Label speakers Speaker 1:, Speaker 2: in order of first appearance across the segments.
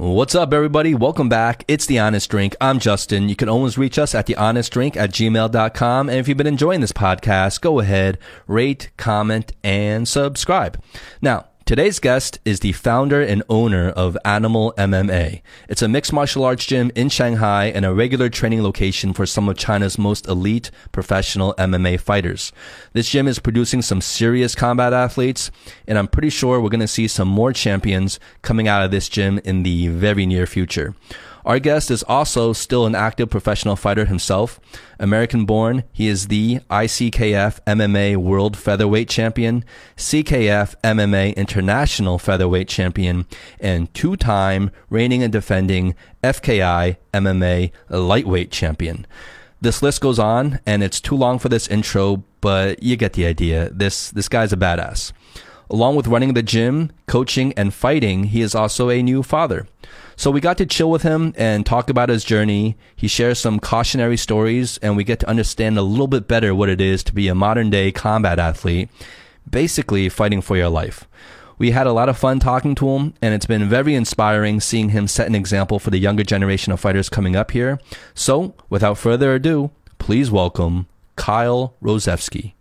Speaker 1: What's up, everybody? Welcome back. It's The Honest Drink. I'm Justin. You can always reach us at thehonestdrink at gmail.com. And if you've been enjoying this podcast, go ahead, rate, comment, and subscribe. Now, Today's guest is the founder and owner of Animal MMA. It's a mixed martial arts gym in Shanghai and a regular training location for some of China's most elite professional MMA fighters. This gym is producing some serious combat athletes, and I'm pretty sure we're going to see some more champions coming out of this gym in the very near future. Our guest is also still an active professional fighter himself. American born, he is the ICKF MMA World Featherweight Champion, CKF MMA International Featherweight Champion, and two time reigning and defending FKI MMA Lightweight Champion. This list goes on, and it's too long for this intro, but you get the idea. This, this guy's a badass. Along with running the gym, coaching, and fighting, he is also a new father. So we got to chill with him and talk about his journey. He shares some cautionary stories and we get to understand a little bit better what it is to be a modern day combat athlete, basically fighting for your life. We had a lot of fun talking to him, and it's been very inspiring seeing him set an example for the younger generation of fighters coming up here. So, without further ado, please welcome Kyle Rozewski.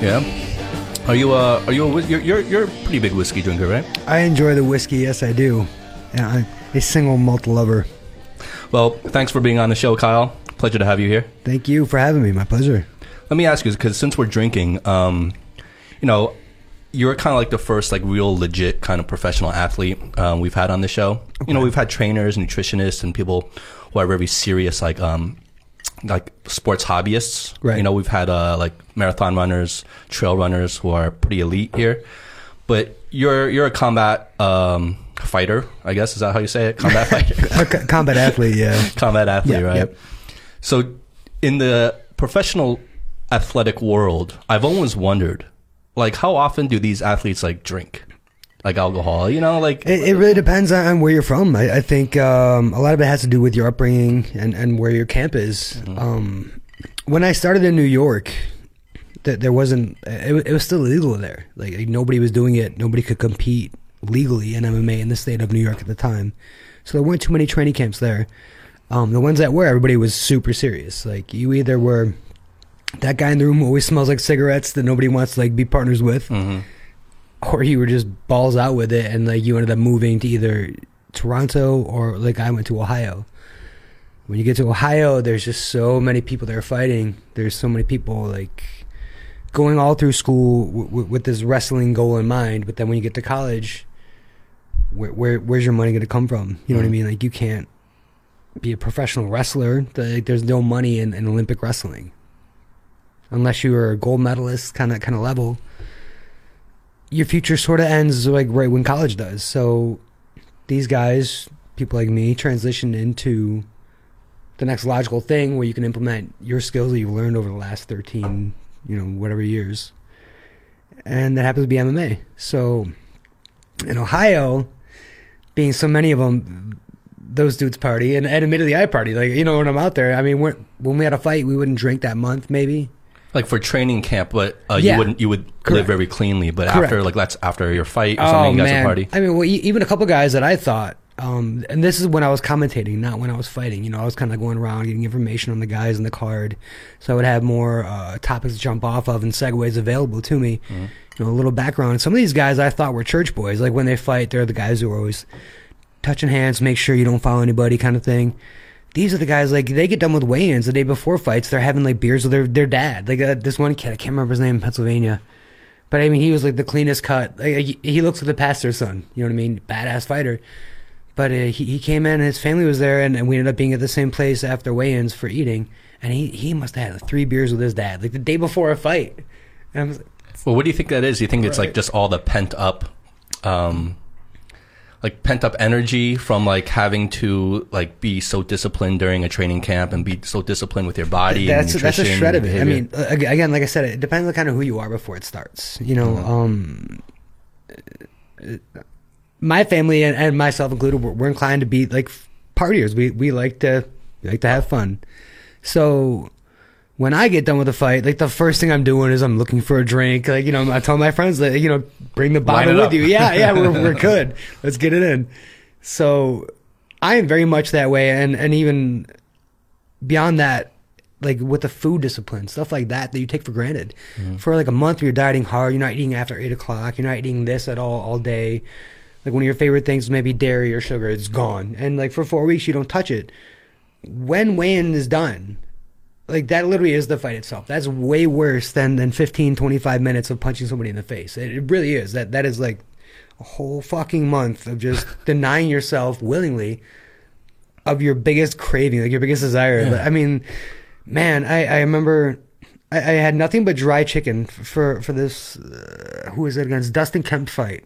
Speaker 1: Yeah. Are you uh are you a you're you're, you're a pretty big whiskey drinker, right?
Speaker 2: I enjoy the whiskey. Yes, I do. Yeah, I'm a single malt lover.
Speaker 1: Well, thanks for being on the show, Kyle. Pleasure to have you here.
Speaker 2: Thank you for having me. My pleasure.
Speaker 1: Let me ask you, because since we're drinking, um, you know, you're kind of like the first like real legit kind of professional athlete um, we've had on the show. Okay. You know, we've had trainers, nutritionists, and people who are very serious like um, like sports hobbyists.
Speaker 2: Right.
Speaker 1: You know, we've had uh, like marathon runners, trail runners who are pretty elite here. But you're you're a combat um, fighter, I guess. Is that how you say it? Combat fighter.
Speaker 2: combat athlete, yeah.
Speaker 1: combat athlete, yeah, right? Yep. So, in the professional athletic world, I've always wondered, like, how often do these athletes like drink? Like alcohol. You know, like
Speaker 2: it, it really depends on where you're from. I, I think um, a lot of it has to do with your upbringing and, and where your camp is. Mm-hmm. Um, when I started in New York, th- there wasn't. It, it, was still illegal there. Like, like nobody was doing it. Nobody could compete legally in MMA in the state of New York at the time. So there weren't too many training camps there. Um, the ones that were, everybody was super serious. Like you either were that guy in the room who always smells like cigarettes that nobody wants to like be partners with. Mm-hmm or you were just balls out with it and like you ended up moving to either Toronto or like I went to Ohio. When you get to Ohio, there's just so many people that are fighting. There's so many people like going all through school w- w- with this wrestling goal in mind. But then when you get to college, where, where where's your money going to come from? You know mm. what I mm-hmm. mean? Like you can't be a professional wrestler. Like, there's no money in, in Olympic wrestling unless you are a gold medalist kind of kind of level your future sort of ends like right when college does. So these guys, people like me, transition into the next logical thing where you can implement your skills that you've learned over the last 13, you know, whatever years. And that happens to be MMA. So in Ohio, being so many of them, those dudes party, and, and admittedly I party. Like, you know, when I'm out there, I mean, when we had a fight, we wouldn't drink that month, maybe.
Speaker 1: Like for training camp, but uh, yeah. you wouldn't you would Correct. live very cleanly. But Correct. after like that's after your fight or oh, something, you guys would party.
Speaker 2: I mean, well, even a couple guys that I thought, um, and this is when I was commentating, not when I was fighting. You know, I was kind of going around getting information on the guys in the card, so I would have more uh, topics to jump off of and segues available to me. Mm-hmm. You know, a little background. Some of these guys I thought were church boys. Like when they fight, they're the guys who are always touching hands, make sure you don't follow anybody, kind of thing these are the guys like they get done with weigh-ins the day before fights. They're having like beers with their their dad. Like uh, this one kid, I can't remember his name in Pennsylvania, but I mean he was like the cleanest cut. Like, he, he looks like the pastor's son. You know what I mean? Badass fighter. But uh, he he came in and his family was there, and, and we ended up being at the same place after weigh-ins for eating. And he he must have had like, three beers with his dad, like the day before a fight.
Speaker 1: Like, well, what do you think that is? Do you think right. it's like just all the pent up? Um, like pent up energy from like having to like be so disciplined during a training camp and be so disciplined with your body.
Speaker 2: That's
Speaker 1: and
Speaker 2: that's a shred of it. I mean, uh, again, like I said, it depends on kind of who you are before it starts. You know,
Speaker 1: Mhm.
Speaker 2: um, uh, my family and, and myself included, we're, we're inclined to be like partiers. We we like to we like to have fun. So when I get done with a fight, like the first thing I'm doing is I'm looking for a drink. Like you know, I tell my friends that you know, bring the bottle with
Speaker 3: up.
Speaker 2: you. Yeah, yeah, we're we're good. Let's get it in. So I am very much that way, and and even beyond that, like with the food discipline, stuff like that that you take for granted. Mm-hmm. For like a month, you're dieting hard. You're not eating after eight o'clock. You're not eating this at all all day. Like one of your favorite things, maybe dairy or sugar, it's gone. And like for four weeks, you don't touch it. When weighing is done, like that literally is the fight itself. That's way worse than than 15, 25 minutes of punching somebody in the face. It, it really is. That that is like a whole fucking month of just denying yourself willingly of your biggest craving, like your biggest desire. But, I mean, man, I, I remember I, I had nothing but dry chicken for for this. Uh, who was it against? Dustin Kemp fight.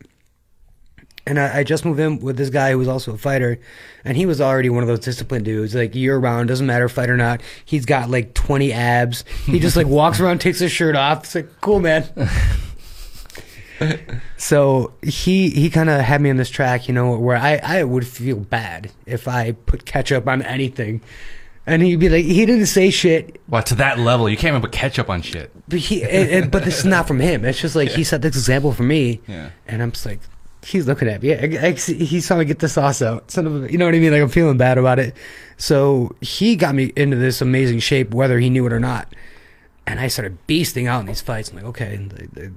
Speaker 2: And I, I just moved in with this guy who was also a fighter, and he was already one of those disciplined dudes, like year round, doesn't matter fight or not. He's got like twenty abs. He just like walks around, takes his shirt off. It's like cool, man. so he he kind of had me on this track, you know, where I I would feel bad if I put ketchup on anything, and he'd be like, he didn't say shit,
Speaker 3: Well, to that level, you can't even put ketchup on shit.
Speaker 2: but he it, it- but this is not from him. It's just like he set this example for me,
Speaker 3: Yeah.
Speaker 2: and I'm just like, he's looking at me. I, I, he saw me get the sauce out. Son of a, you know what I mean? Like I'm feeling bad about it. So he got me into this amazing shape, whether he knew it or not. And I started beasting out in these fights. I'm like, okay,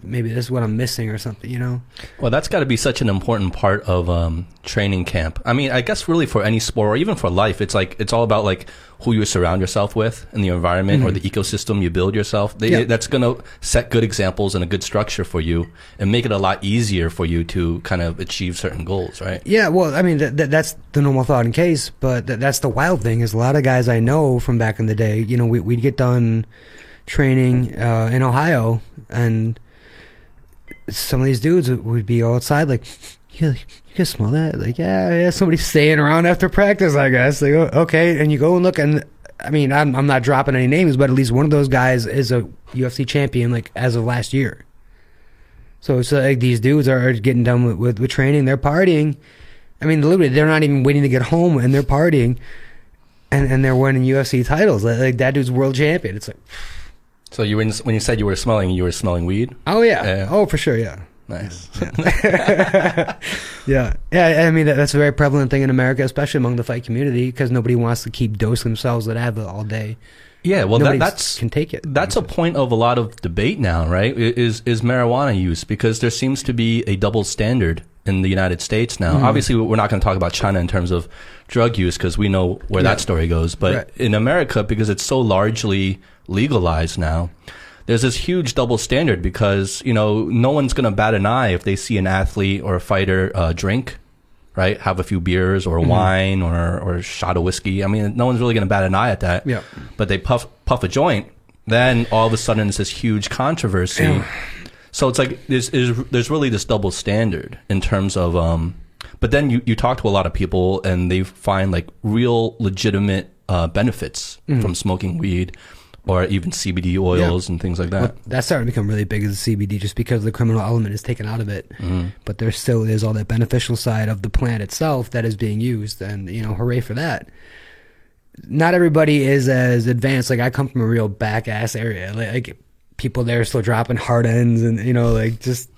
Speaker 2: maybe this is what I'm missing or something, you know?
Speaker 1: Well, that's got to be such an important part of um, training camp. I mean, I guess really for any sport or even for life, it's like it's all about like who you surround yourself with and the environment or the ecosystem you build yourself. They,
Speaker 2: Yeah.
Speaker 1: That's going to set good examples and a good structure for you and make it a lot easier for you to kind of achieve certain goals, right?
Speaker 2: Yeah, well, I mean, th- th- that's the normal thought in case, but th- that's the wild thing is a lot of guys I know from back in the day, you know, we- we'd get done training uh, in Ohio, and some of these dudes would- be outside like, you, you can smell that? Like, yeah, yeah, somebody's staying around after practice, I guess. Like, okay, and you go and look, and I mean, I'm, I'm not dropping any names, but at least one of those guys is a UFC champion, like, as of last year. So it's like these dudes are getting done with, with, with training, they're partying. I mean, literally, they're not even waiting to get home, and they're partying, and and they're winning UFC titles. Like, like that dude's world champion. It's like,
Speaker 1: So you were in, when you said you were smelling, you were smelling weed.
Speaker 2: oh yeah,
Speaker 1: Yeah.
Speaker 2: oh for sure, yeah,
Speaker 1: Nice.
Speaker 2: yeah, yeah. I mean, that, that's a very prevalent thing in America, especially among the fight community, because nobody wants to keep dosing themselves with Advil all day.
Speaker 1: Yeah, well, that, that's
Speaker 2: can take it.
Speaker 1: That's a point of a lot of debate now, right? Is is marijuana use because there seems to be a double standard in the United States now.
Speaker 2: Mm-hmm.
Speaker 1: Obviously, we're not going to talk about China in terms of drug use because we know where
Speaker 2: Yeah.
Speaker 1: that story goes. But
Speaker 2: Right.
Speaker 1: in America, because it's so largely legalized now, there's this huge double standard because you know no one's going to bat an eye if they see an athlete or a fighter uh, drink. Right, have a few beers or
Speaker 2: Mm-hmm.
Speaker 1: wine or or a shot of whiskey. I mean, no one's really going to bat an eye at that
Speaker 2: Yeah.
Speaker 1: but they puff puff a joint, then all of a sudden it's this huge controversy. So it's like there's, there's there's really this double standard in terms of um. But then you you talk to a lot of people and they find like real legitimate uh, benefits from smoking weed, or even CBD oils and things like that.
Speaker 2: Well, that's starting to become really big as a CBD just because the criminal element is taken out of it.
Speaker 1: Mm-hmm.
Speaker 2: But there still is all that beneficial side of the plant itself that is being used, and you know, hooray for that. Not everybody is as advanced. Like I come from a real back ass area. Like, like people there are still dropping hard ends, and you know, like just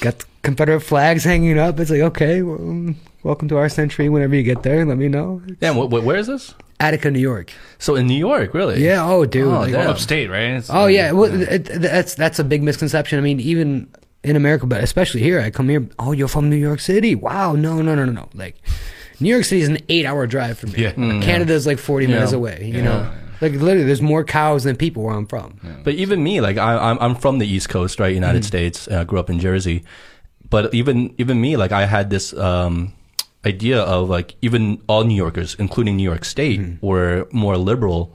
Speaker 2: got Confederate flags hanging up. It's like okay, well, welcome to our century. Whenever you get there, let me know.
Speaker 1: Yeah, wh- wh- where is this?
Speaker 2: Attica, New York.
Speaker 1: So in New York, really?
Speaker 2: Yeah. Oh, dude.
Speaker 1: Oh,
Speaker 2: like,
Speaker 1: damn.
Speaker 3: Upstate, right? It's-
Speaker 2: Oh yeah, well, it, that's that's a big misconception. I mean, even in America, but especially here, I come here. Oh, you're from New York City? Wow, no, no, no, no, no. Like, New York City is an eight-hour drive from me.
Speaker 3: Yeah. Mm,
Speaker 2: Canada's like forty minutes away. You know, like literally, there's more cows than people where I'm from.
Speaker 1: But even me, like I, I'm, I'm from the East Coast, right? United States. I grew up in Jersey. But even, even me, like I had this um, idea of like even all New Yorkers, including New York State, were more liberal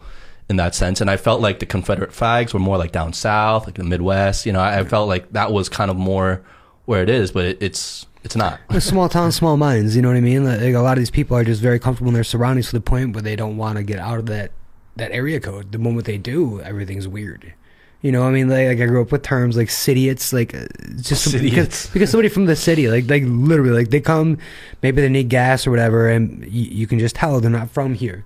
Speaker 1: in that sense. And I felt like the Confederate flags were more like down south, like the Midwest. You know, I, I felt like that was kind of more where it is. But it, it's it's not.
Speaker 2: Small towns, small minds. You know what I mean? Like, a lot of these people are just very comfortable in their surroundings to the point where they don't want to get out of that that area code. The moment they do, everything's weird. You know, I mean, like, like I grew up with terms like "cityots," like uh, just some- because, because somebody from the city, like like literally, like they come, maybe they need gas or whatever, and you, you can just tell they're not from here.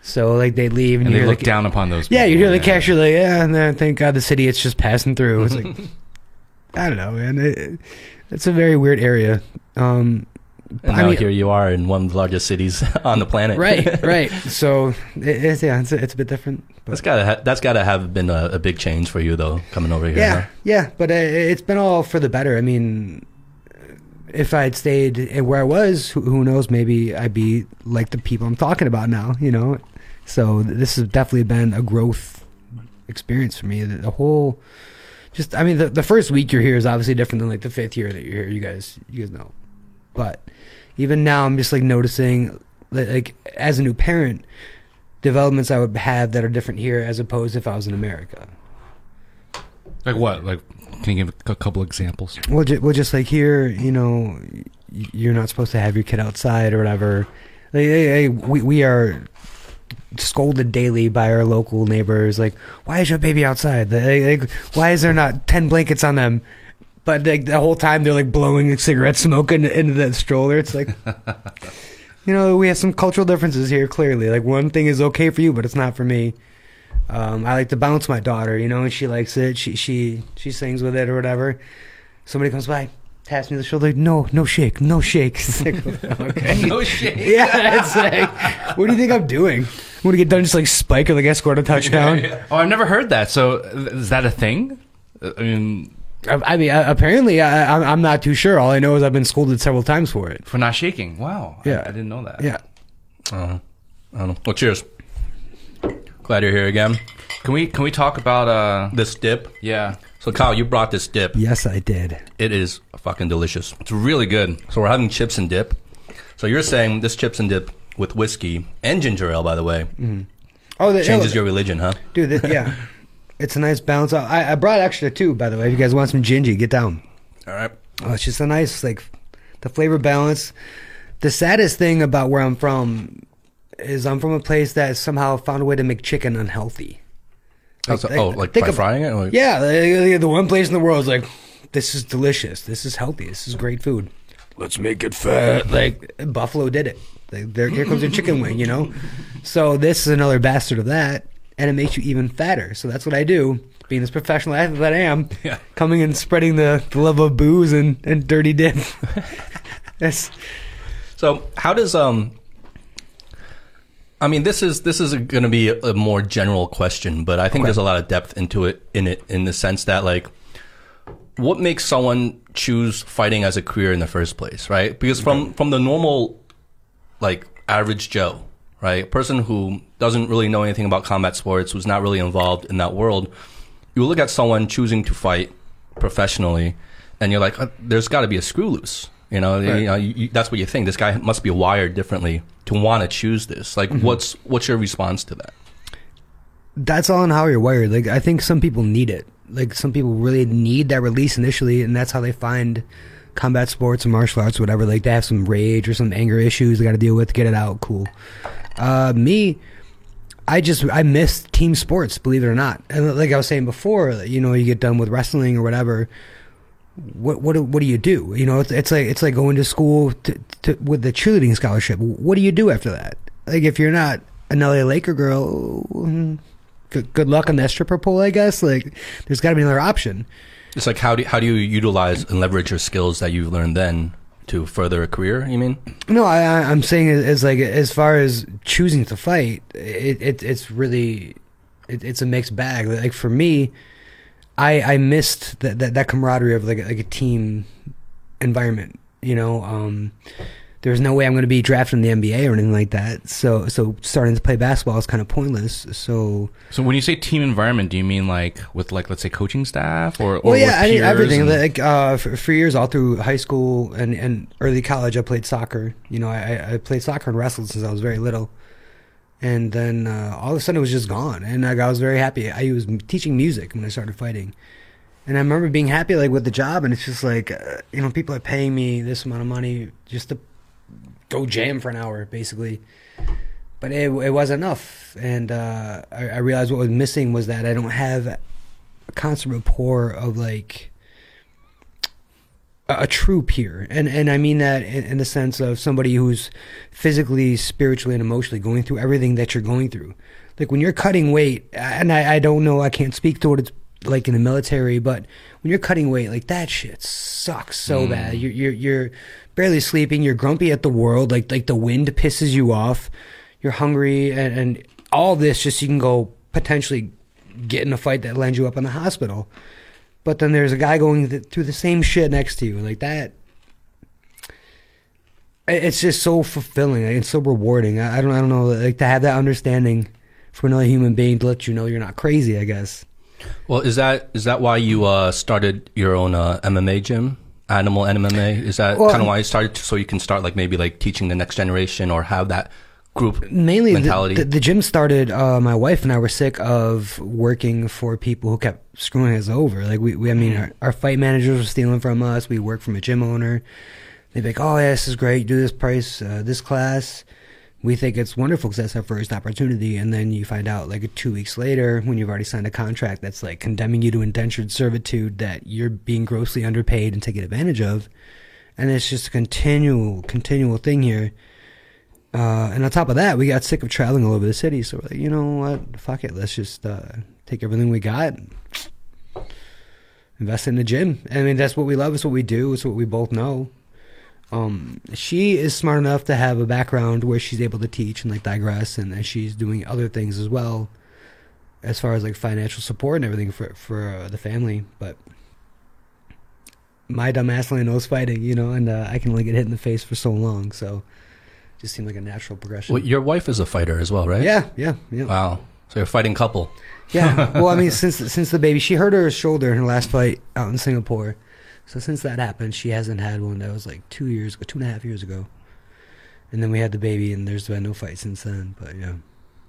Speaker 2: So like they leave and,
Speaker 3: And they look
Speaker 2: the,
Speaker 3: down upon those.
Speaker 2: Yeah, you hear the
Speaker 3: people.
Speaker 2: cashier like, yeah, and then thank God the city it's just passing through. It's like, I don't know, man. It, it's a very weird area. Um, I
Speaker 1: now
Speaker 2: mean-
Speaker 1: here you are in one of the largest cities on the planet.
Speaker 2: right, right. So it, it's yeah, it's, it's a bit different.
Speaker 1: That's
Speaker 2: But
Speaker 1: gotta ha- that's gotta have been a, a big change for you though, coming over here.
Speaker 2: yeah,
Speaker 1: huh?
Speaker 2: yeah. But it, it's been all for the better. I mean, if I had stayed where I was, who, who knows? Maybe I'd be like the people I'm talking about now. You know. So this has definitely been a growth experience for me. The, the whole, just I mean, the, the first week you're here is obviously different than like the fifth year that you're here. You guys, you guys know. But even now, I'm just like noticing, that, like as a new parent, developments I would have that are different here as opposed if I was in America.
Speaker 3: Like what? Like, can you give a couple examples?
Speaker 2: Well, ju- well, just like here, you know, you're not supposed to have your kid outside or whatever. Like, hey, hey, we we are scolded daily by our local neighbors. Like, why is your baby outside? Like, like, why is there not ten blankets on them? But like the whole time they're like blowing cigarette smoke into, into that stroller. It's like, you know, we have some cultural differences here. Clearly, like one thing is okay for you, but it's not for me. Um, I like to bounce my daughter, you know, and she likes it. She she she sings with it or whatever. Somebody comes by, taps me on the shoulder. No, no shake, no shake. It's like, okay.
Speaker 3: no shit.
Speaker 2: Yeah, it's like, what do you think I'm doing? I'm gonna get done just like spike or like escort a touchdown.
Speaker 3: Oh, I've never heard that. So, is that a thing? I mean,
Speaker 2: I, I mean, uh, apparently, I, I'm, I'm not too sure. All I know is I've been scolded several times for it.
Speaker 3: for not shaking. Wow.
Speaker 2: Yeah.
Speaker 3: I, didn't know that.
Speaker 2: Yeah.
Speaker 1: Uh, I don't know. Well, cheers. Glad you're here again.
Speaker 3: Can we can we talk about uh?
Speaker 1: This dip.
Speaker 3: Yeah.
Speaker 1: So Kyle, you brought this dip.
Speaker 2: Yes, I did.
Speaker 1: It is fucking delicious.
Speaker 3: It's really good.
Speaker 1: So we're having chips and dip. So you're saying this chips and dip with whiskey and ginger ale, by the way,
Speaker 2: Oh, the,
Speaker 1: changes your religion, huh?
Speaker 2: dude. The, yeah, it's a nice balance. I, I brought extra too, by the way. If you guys want some gingy, get down.
Speaker 1: All right.
Speaker 2: Oh, it's just a nice like the flavor balance. The saddest thing about where I'm from is I'm from a place that somehow found a way to make chicken unhealthy.
Speaker 1: Oh, like,
Speaker 2: like-
Speaker 1: oh, like
Speaker 2: think
Speaker 1: by
Speaker 2: of-
Speaker 1: frying it? Or-
Speaker 2: Yeah, the, the one place in the world is like, this is delicious. This is healthy. This is great food. Let's make it fat. Like Buffalo did it. Like, there, here comes your chicken wing. You know. So this is another bastard of that, and it makes you even fatter. So that's what I do. Being this professional athlete that I am,
Speaker 3: Yeah.
Speaker 2: coming and spreading the, the love of booze and, and dirty dip. That's
Speaker 1: So how does um? I mean, this is this is going to be a, a more general question, but I think
Speaker 2: Okay.
Speaker 1: there's a lot of depth into it in it in the sense that like, what makes someone choose fighting as a career in the first place, right? Because from from the normal, like average Joe, right, A person who doesn't really know anything about combat sports, who's not really involved in that world, you look at someone choosing to fight professionally, and you're like, uh, there's got to be a screw loose. You know,
Speaker 2: Right.
Speaker 1: you know you, you- that's what you think. This guy must be wired differently to want to choose this. Like, what's what's your response to that?
Speaker 2: that's all in how you're wired. Like I think some people need it. Like some people really need that release initially, and that's how they find combat sports or martial arts, whatever. Like they have some rage or some anger issues they got to deal with, get it out. Cool. Uh, me, I just I miss team sports, believe it or not. And like I was saying before, you know, you get done with wrestling or whatever. What what what do you do? You know, it's, it's like it's like going to school to, to, with the cheerleading scholarship. What do you do after that? Like if you're not an LA Laker girl, mm, good, good luck on that stripper pole, I guess. Like there's got to be another option.
Speaker 1: It's like how do how do you utilize and leverage your skills that you've learned then to further a career? You mean?
Speaker 2: No, I, I'm saying is like as far as choosing to fight, it, it it's really it, it's a mixed bag. Like for me, I I missed that that, that camaraderie of like like a team environment. You know, um, there's no way I'm going to be drafted in the NBA or anything like that. So so starting to play basketball is kind of pointless. So
Speaker 3: So when you say team environment, do you mean like with like let's say coaching staff or, or
Speaker 2: well, yeah, I mean everything. Like uh, for, for years, all through high school and, and early college, I played soccer. You know, I, I played soccer and wrestled since I was very little. And then uh, all of a sudden, it was just gone, and like, I was very happy. I was teaching music when I started fighting, And I remember being happy like with the job, and it's just like uh, you know people are paying me this amount of money just to go jam for an hour, basically. But it it wasn't enough, and uh, I, I realized what was missing was that I don't have a constant rapport of like a, a true peer, and and I mean that in, in the sense of somebody who's physically, spiritually, and emotionally going through everything that you're going through. Like when you're cutting weight, and I, I don't know, I can't speak to what it's like in the military, but when you're cutting weight, like that shit sucks so mm. bad. You're you're you're barely sleeping. You're grumpy at the world. Like like the wind pisses you off. You're hungry, and and all this just so you can go potentially get in a fight that lands you up in the hospital. But then there's a guy going th- through the same shit next to you, like that. It's just so fulfilling. like, It's so rewarding. I I don't I don't know like to have that understanding from another human being to let you know you're not crazy. I guess.
Speaker 1: Well, is that is that why you uh, started your own uh, MMA gym, Animal MMA? Is that
Speaker 2: Well,
Speaker 1: kind of why you started, so you can start like maybe like teaching the next generation or have that group
Speaker 2: mainly the,
Speaker 1: mentality?
Speaker 2: the, the gym started uh, my wife and i were sick of working for people who kept screwing us over. Like we, we i mean our, our fight managers were stealing from us. We worked from a gym owner. They'd be like oh yeah this is great. Do this price uh, this class we think it's wonderful because that's our first opportunity and then you find out like two weeks later when you've already signed a contract that's like condemning you to indentured servitude that you're being grossly underpaid and taken advantage of and it's just a continual continual thing here uh, and on top of that, we got sick of traveling all over the city. So we're like, you know what? Fuck it. Let's just uh, take everything we got, invest in the gym. I mean, that's what we love. It's what we do. It's what we both know. Um, she is smart enough to have a background where she's able to teach and like digress, and, and she's doing other things as well, as far as like financial support and everything for for uh, the family. But my dumb ass only knows fighting, you know, and uh, I can only get hit in the face for so long. So just seemed like a natural progression.
Speaker 1: well, your wife is a fighter as well, right?
Speaker 2: Yeah, yeah, yeah.
Speaker 1: Wow. So you're a fighting couple.
Speaker 2: Yeah. Well, I mean, since since the baby, she hurt her shoulder in her last fight out in Singapore. So since that happened, she hasn't had one. That was like two years, two and a half years ago. And then we had the baby, and there's been no fight since then. But yeah,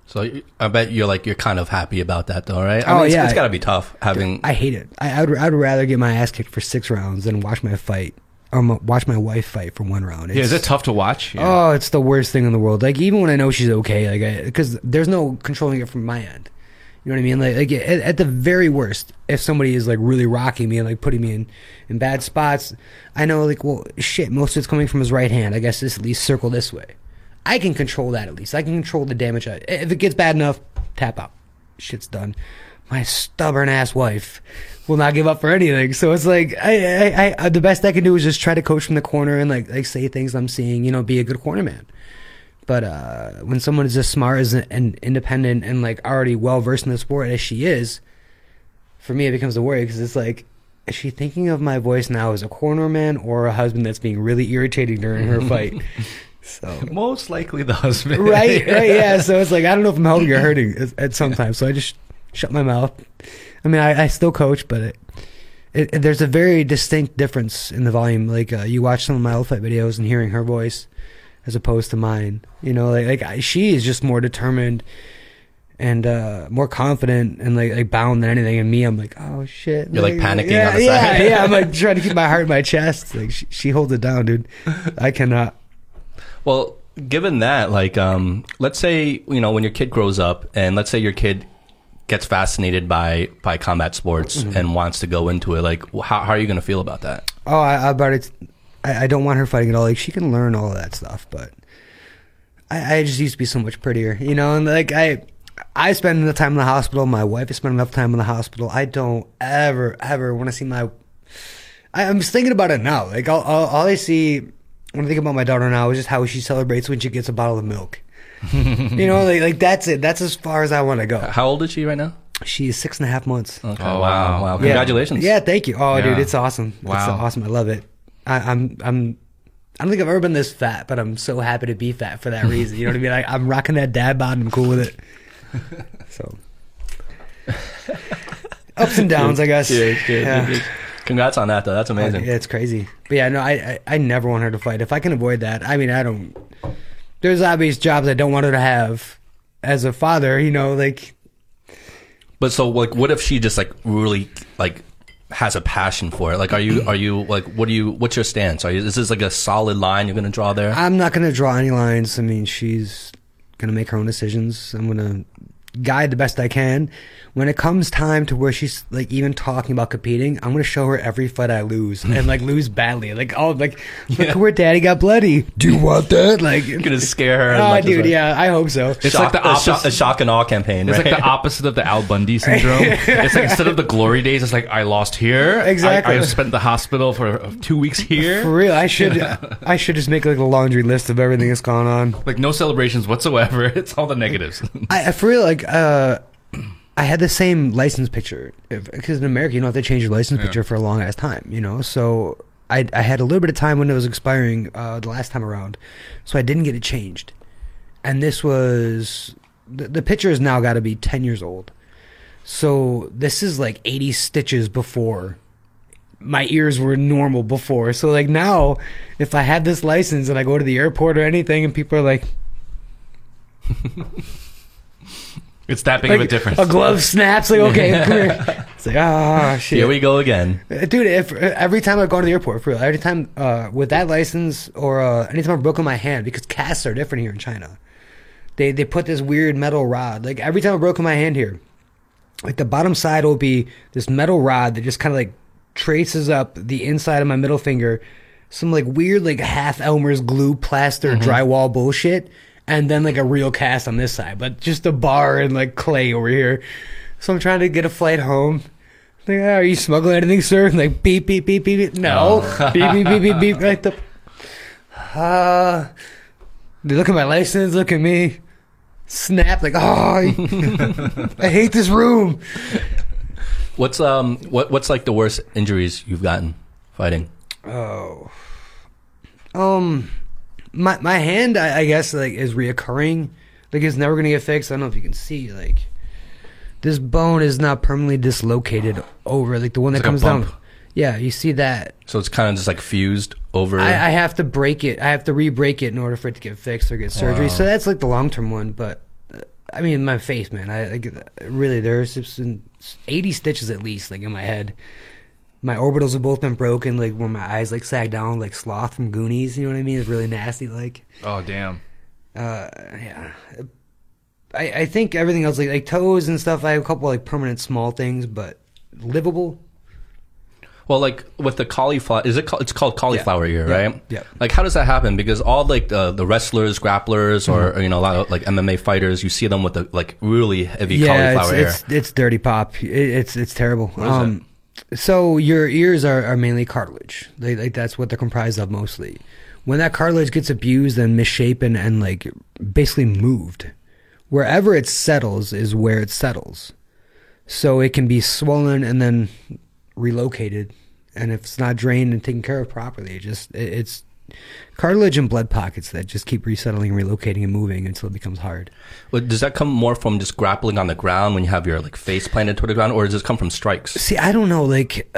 Speaker 1: So I bet you're like you're kind of happy about that, though, right? I
Speaker 2: Oh,
Speaker 1: mean, it's,
Speaker 2: yeah.
Speaker 1: it's got to be tough having.
Speaker 2: I hate it. I, I'd I'd rather get my ass kicked for six rounds than watch my fight or watch my wife fight for one round.
Speaker 3: Yeah, is it tough to watch? Yeah.
Speaker 2: Oh, it's the worst thing in the world. Like even when I know she's okay, like because there's no controlling it from my end. You know what I mean? Like, like at, at the very worst, if somebody is like really rocking me and like putting me in in bad spots, I know like well shit, most of it's coming from his right hand. I guess this at least circle this way. I can control that at least. I can control the damage. I- If it gets bad enough, tap out. Shit's done. My stubborn ass wife will not give up for anything. So it's like I, I, I, the best I can do is just try to coach from the corner and like like say things I'm seeing. You know, be a good corner man. But uh, when someone is as smart as and independent and like already well versed in the sport as she is, for me it becomes a worry because it's like, is she thinking of my voice now as a corner man or a husband that's being really irritating during her fight? So
Speaker 3: Most likely the husband.
Speaker 2: right, right, yeah. So it's like I don't know if I'm helping or hurting at, at sometimes. So I just shut my mouth. I mean, I, I still coach, but it, it, it- there's a very distinct difference in the volume. Like uh, you watch some of my old fight videos and hearing her voice as opposed to mine. You know, like like I, she is just more determined and uh more confident and like like bound than anything. And me, I'm like, oh shit.
Speaker 1: You're, like, panicking
Speaker 2: yeah,
Speaker 1: on the
Speaker 2: yeah,
Speaker 1: side.
Speaker 2: yeah. I'm like trying to keep my heart in my chest. Like she, she holds it down, dude. I cannot.
Speaker 1: Well, given that, like, um, let's say you know when your kid grows up, and let's say your kid gets fascinated by by combat sports
Speaker 2: Mm-hmm.
Speaker 1: and wants to go into it, like, how, how are you going to feel about that?
Speaker 2: Oh, I, I about it. I, I don't want her fighting at all. Like she can learn all of that stuff, but I, I just used to be so much prettier, you know. And like I, I spend enough time in the hospital. My wife has spent enough time in the hospital. I don't ever, ever want to see my. I, I'm just thinking about it now. Like all, all, all I see when I think about my daughter now is just how she celebrates when she gets a bottle of milk. you know, like like that's it. That's as far as I want to go.
Speaker 1: How old is she right now?
Speaker 2: She's six and a half months.
Speaker 1: Okay,
Speaker 3: Oh,
Speaker 1: wow,
Speaker 3: wow.
Speaker 1: wow,
Speaker 2: Yeah.
Speaker 1: congratulations.
Speaker 2: Yeah, thank you. Oh, dude, it's awesome. It's
Speaker 3: Wow.
Speaker 2: awesome. I love it. I, I'm I'm I don't think I've ever been this fat, but I'm so happy to be fat for that reason. You know what I mean? Like, I'm rocking that dad bod and I'm cool with it. So ups and downs, I guess.
Speaker 1: Yeah, yeah,
Speaker 2: Yeah.
Speaker 1: yeah. Congrats on that, though. That's amazing.
Speaker 2: Yeah, it's crazy. But yeah, no, I, I I never want her to fight. If I can avoid that, I mean, I don't. There's obvious jobs I don't want her to have as a father. You know, like
Speaker 1: But so, like, what if she just like really like has a passion for it? Like, are you mm-hmm. are you like what do you what's your stance? Are you is this like a solid line you're gonna draw there?
Speaker 2: I'm not going to draw any lines. I mean, she's going to make her own decisions. I'm going to guide the best I can. When it comes time to where she's like even talking about competing, I'm going to show her every fight I lose and like lose badly. Like, oh, like look where daddy got bloody. Do you want that? Like,
Speaker 1: You're gonna scare her.
Speaker 2: oh,
Speaker 1: much
Speaker 2: dude,
Speaker 1: well.
Speaker 2: yeah, I hope so.
Speaker 3: It's
Speaker 1: shock,
Speaker 3: like the
Speaker 1: a, shock, a shock and awe campaign.
Speaker 3: It's
Speaker 1: right?
Speaker 3: like the opposite of the Al Bundy syndrome. it's like instead of the glory days, it's like I lost here. I-
Speaker 2: Exactly.
Speaker 3: I, spent the hospital for uh, two weeks here.
Speaker 2: For real, I should, I should just make like a laundry list of everything that's gone on.
Speaker 3: Like no celebrations whatsoever. It's all the negatives.
Speaker 2: I, I for real like uh I had the same license picture because in America you don't have to change your license
Speaker 3: Yeah.
Speaker 2: picture for a long ass time, you know. So I I had a little bit of time when it was expiring uh, the last time around, so I didn't get it changed. And this was the, the picture has now got to be ten years old. So this is like eighty stitches before my ears were normal before. So like now, if I have this license and I go to the airport or anything, and people are like,
Speaker 3: it's that big
Speaker 2: like,
Speaker 3: of a difference.
Speaker 2: A glove snaps. Like, okay. It's like, ah, shit.
Speaker 1: Here we go again.
Speaker 2: Uh, Dude, if every time I go to the airport, for real, every time uh, with that license or uh, anytime I've broken my hand, because casts are different here in China. They they put this weird metal rod. Like every time I've broken my hand here, like the bottom side will be this metal rod that just kind of like traces up the inside of my middle finger, some like weird like half Elmer's glue plaster drywall bullshit, and then like a real cast on this side, but just a bar and like clay over here. So I'm trying to get a flight home. Like, "Ah, are you smuggling anything, sir? Like beep beep beep beep. beep. No, beep beep beep beep beep. Like the. Uh, they look at my license. Look at me. Snap like, oh, I, I hate this room.
Speaker 1: What's um what what's like the worst injuries you've gotten fighting?
Speaker 2: Oh, um, my my hand, I, I guess, like is reoccurring. Like it's never gonna get fixed. I don't know if you can see, like this bone is not permanently dislocated over, like the one that
Speaker 3: like
Speaker 2: comes down. Yeah, you see that.
Speaker 1: So it's kind of just like fused over.
Speaker 2: I, I have to break it. I have to re-break it in order for it to get fixed or get surgery.
Speaker 1: Wow.
Speaker 2: So that's like the long-term one. But uh, I mean, my face, man. I, I really there's eighty stitches at least, like in my head. My orbitals have both been broken, like where my eyes like sag down, like sloth from Goonies. You know what I mean? It's really nasty. Like,
Speaker 3: oh damn.
Speaker 2: uh, yeah. I I think everything else, like like toes and stuff. I have a couple like permanent small things, but livable.
Speaker 1: well, like with the cauliflower, is it? Ca- it's called cauliflower ear,
Speaker 2: Yeah.
Speaker 1: right?
Speaker 2: Yeah.
Speaker 1: Like, how does that happen? Because all like the the wrestlers, grapplers, or,
Speaker 2: Mm-hmm.
Speaker 1: or, you know a lot of like MMA fighters, you see them with the like really heavy cauliflower ear.
Speaker 2: it's, it's it's dirty pop. It, it's it's terrible.
Speaker 3: What is
Speaker 2: um, so your ears are, are mainly cartilage. They, like that's what they're comprised of mostly. When that cartilage gets abused and misshapen and like basically moved, wherever it settles is where it settles. So it can be swollen and then relocated, and if it's not drained and taken care of properly, it just it, it's cartilage and blood pockets that just keep resettling, and relocating, and moving until it becomes hard.
Speaker 1: Well, does that come more from just grappling on the ground when you have your like face planted toward the ground, or does it come from strikes?
Speaker 2: See, I don't know. Like,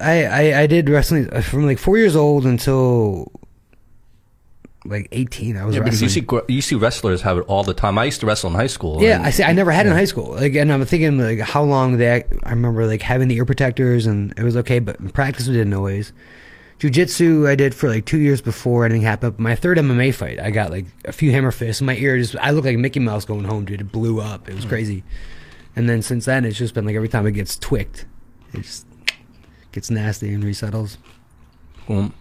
Speaker 2: I I, I did wrestling uh, from like four years old until like eighteen. I was
Speaker 1: Yeah, because you see you see wrestlers have it all the time. I used to wrestle in high school.
Speaker 2: Yeah,
Speaker 1: and-
Speaker 2: I see. I never had it in high school. Like, and I'm thinking like how long they. act- I remember like having the ear protectors, and it was okay. But in practice, we didn't always. Jiu-jitsu I did for like two years before anything happened. My third MMA fight, I got like a few hammer fists. My ear just, I look like Mickey Mouse going home, dude. It blew up. It was crazy. And then since then, it's just been like every time it gets twicked, it just gets nasty and resettles.
Speaker 1: Um,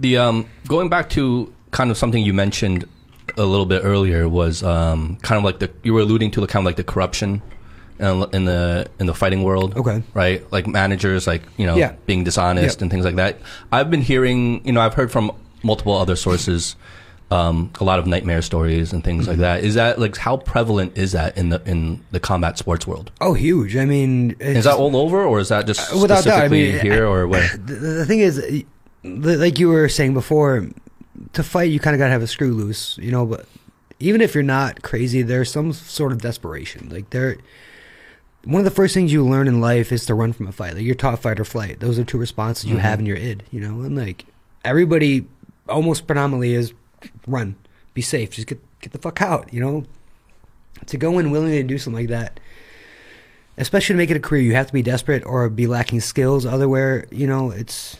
Speaker 1: the um, going back to kind of something you mentioned a little bit earlier was um, kind of like the you were alluding to the kind of like the corruption in, the in the fighting world.
Speaker 2: Okay.
Speaker 1: right? Like managers, like you know,
Speaker 2: Yeah.
Speaker 1: being dishonest
Speaker 2: Yeah.
Speaker 1: and things like that. I've been hearing, you know, I've heard from multiple other sources. Um, a lot of nightmare stories and things
Speaker 2: Mm-hmm.
Speaker 1: like that. Is that like how prevalent is that in the in the combat sports world?
Speaker 2: Oh, huge! I mean,
Speaker 1: Is that all over, or is that just
Speaker 2: Uh, without doubt, I
Speaker 1: specifically
Speaker 2: mean,
Speaker 1: here, or what?
Speaker 2: the, the thing is, like you were saying before, to fight you kind of got to have a screw loose, you know. But even if you're not crazy, there's some sort of desperation. Like there, one of the first things you learn in life is to run from a fight. Like you're taught fight or flight. Those are two responses you mm-hmm. have in your id, you know. And like everybody, almost predominantly is run, be safe, just get get the fuck out, you know. To go in willingly to do something like that especially to make it a career, you have to be desperate or be lacking skills. Otherwhere, you know, it's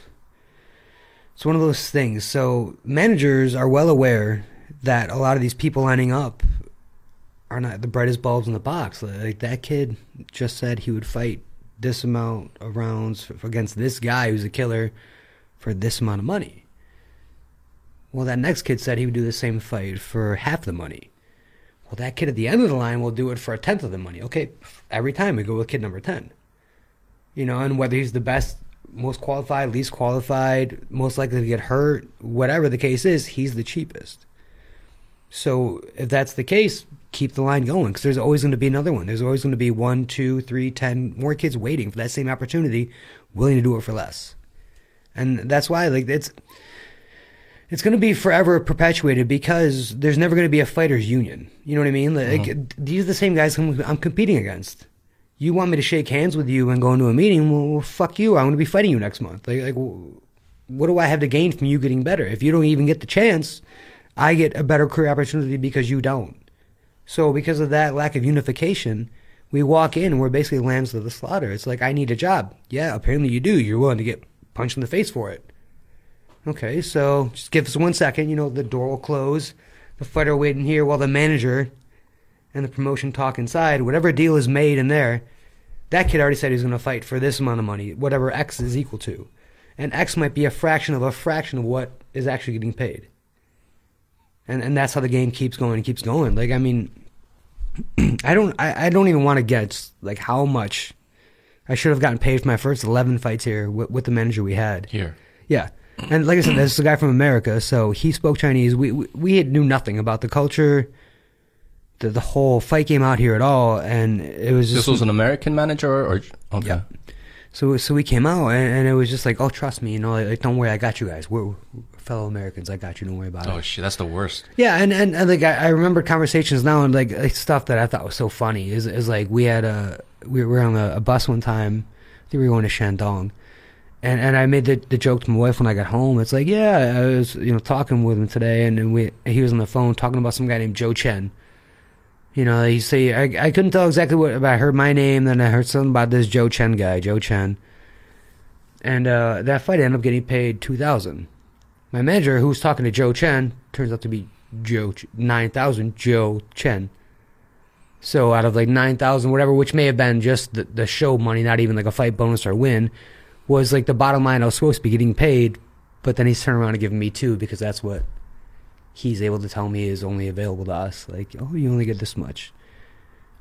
Speaker 2: it's one of those things. So managers are well aware that a lot of these people lining up are not the brightest bulbs in the box. Like that kid just said he would fight this amount of rounds against this guy who's a killer for this amount of money. Well, that next kid said he would do the same fight for half the money. Well, that kid at the end of the line will do it for a tenth of the money. Okay, every time we go with kid number 10. You know, and whether he's the best, most qualified, least qualified, most likely to get hurt, whatever the case is, he's the cheapest. So if that's the case, keep the line going because there's always going to be another one. There's always going to be one, two, three, ten more kids waiting for that same opportunity, willing to do it for less. And that's why, like, it's it's going to be forever perpetuated because there's never going to be a fighters union. You know what I mean? Like mm-hmm. these are the same guys I'm, I'm, competing against. You want me to shake hands with you and go into a meeting? Well, fuck you. I'm going to be fighting you next month. Like, like, what do I have to gain from you getting better? If you don't even get the chance, I get a better career opportunity because you don't. So because of that lack of unification, we walk in and we're basically lambs to the slaughter. It's like I need a job. Yeah, apparently you do. You're willing to get punched in the face for it. Okay, so just give us one second. You know, the door will close. The fighter waiting here while the manager and the promotion talk inside. Whatever deal is made in there, that kid already said he's going to fight for this amount of money, whatever X is equal to. And X might be a fraction of a fraction of what is actually getting paid. And and that's how the game keeps going and keeps going. Like I mean, I don't I, I don't even want to guess like how much I should have gotten paid for my first eleven fights here with, with the manager we had
Speaker 3: here.
Speaker 2: Yeah, and like I said, this is a guy from America, so he spoke Chinese. We we, we knew nothing about the culture, the the whole fight game out here at all, and it was just
Speaker 1: this was an American manager, or okay. Yeah.
Speaker 2: So so we came out, and, and, it was just like, oh, trust me, you know, like, don't worry, I got you guys. We're, we're, fellow Americans. I got you. Don't worry about
Speaker 3: oh,
Speaker 2: it.
Speaker 3: Oh shit, that's the worst.
Speaker 2: Yeah, and and, and like I, I remember conversations now, and like, like, stuff that I thought was so funny is is like we had a we were on a, a bus one time. I think we were going to Shandong and and I made the, the joke to my wife when I got home. It's like, yeah, I was you know talking with him today, and, and we he was on the phone talking about some guy named Joe Chen. You know, he say I I couldn't tell exactly what. But I heard my name, then I heard something about this Joe Chen guy, Joe Chen. And uh, that fight ended up getting paid two thousand. My manager, who was talking to Joe Chen, turns out to be Joe nine thousand Joe Chen. So out of like nine thousand, whatever, which may have been just the, the show money, not even like a fight bonus or win was like the bottom line. I was supposed to be getting paid, but then he's turned around and giving me two because that's what he's able to tell me is only available to us. Like, oh, you only get this much.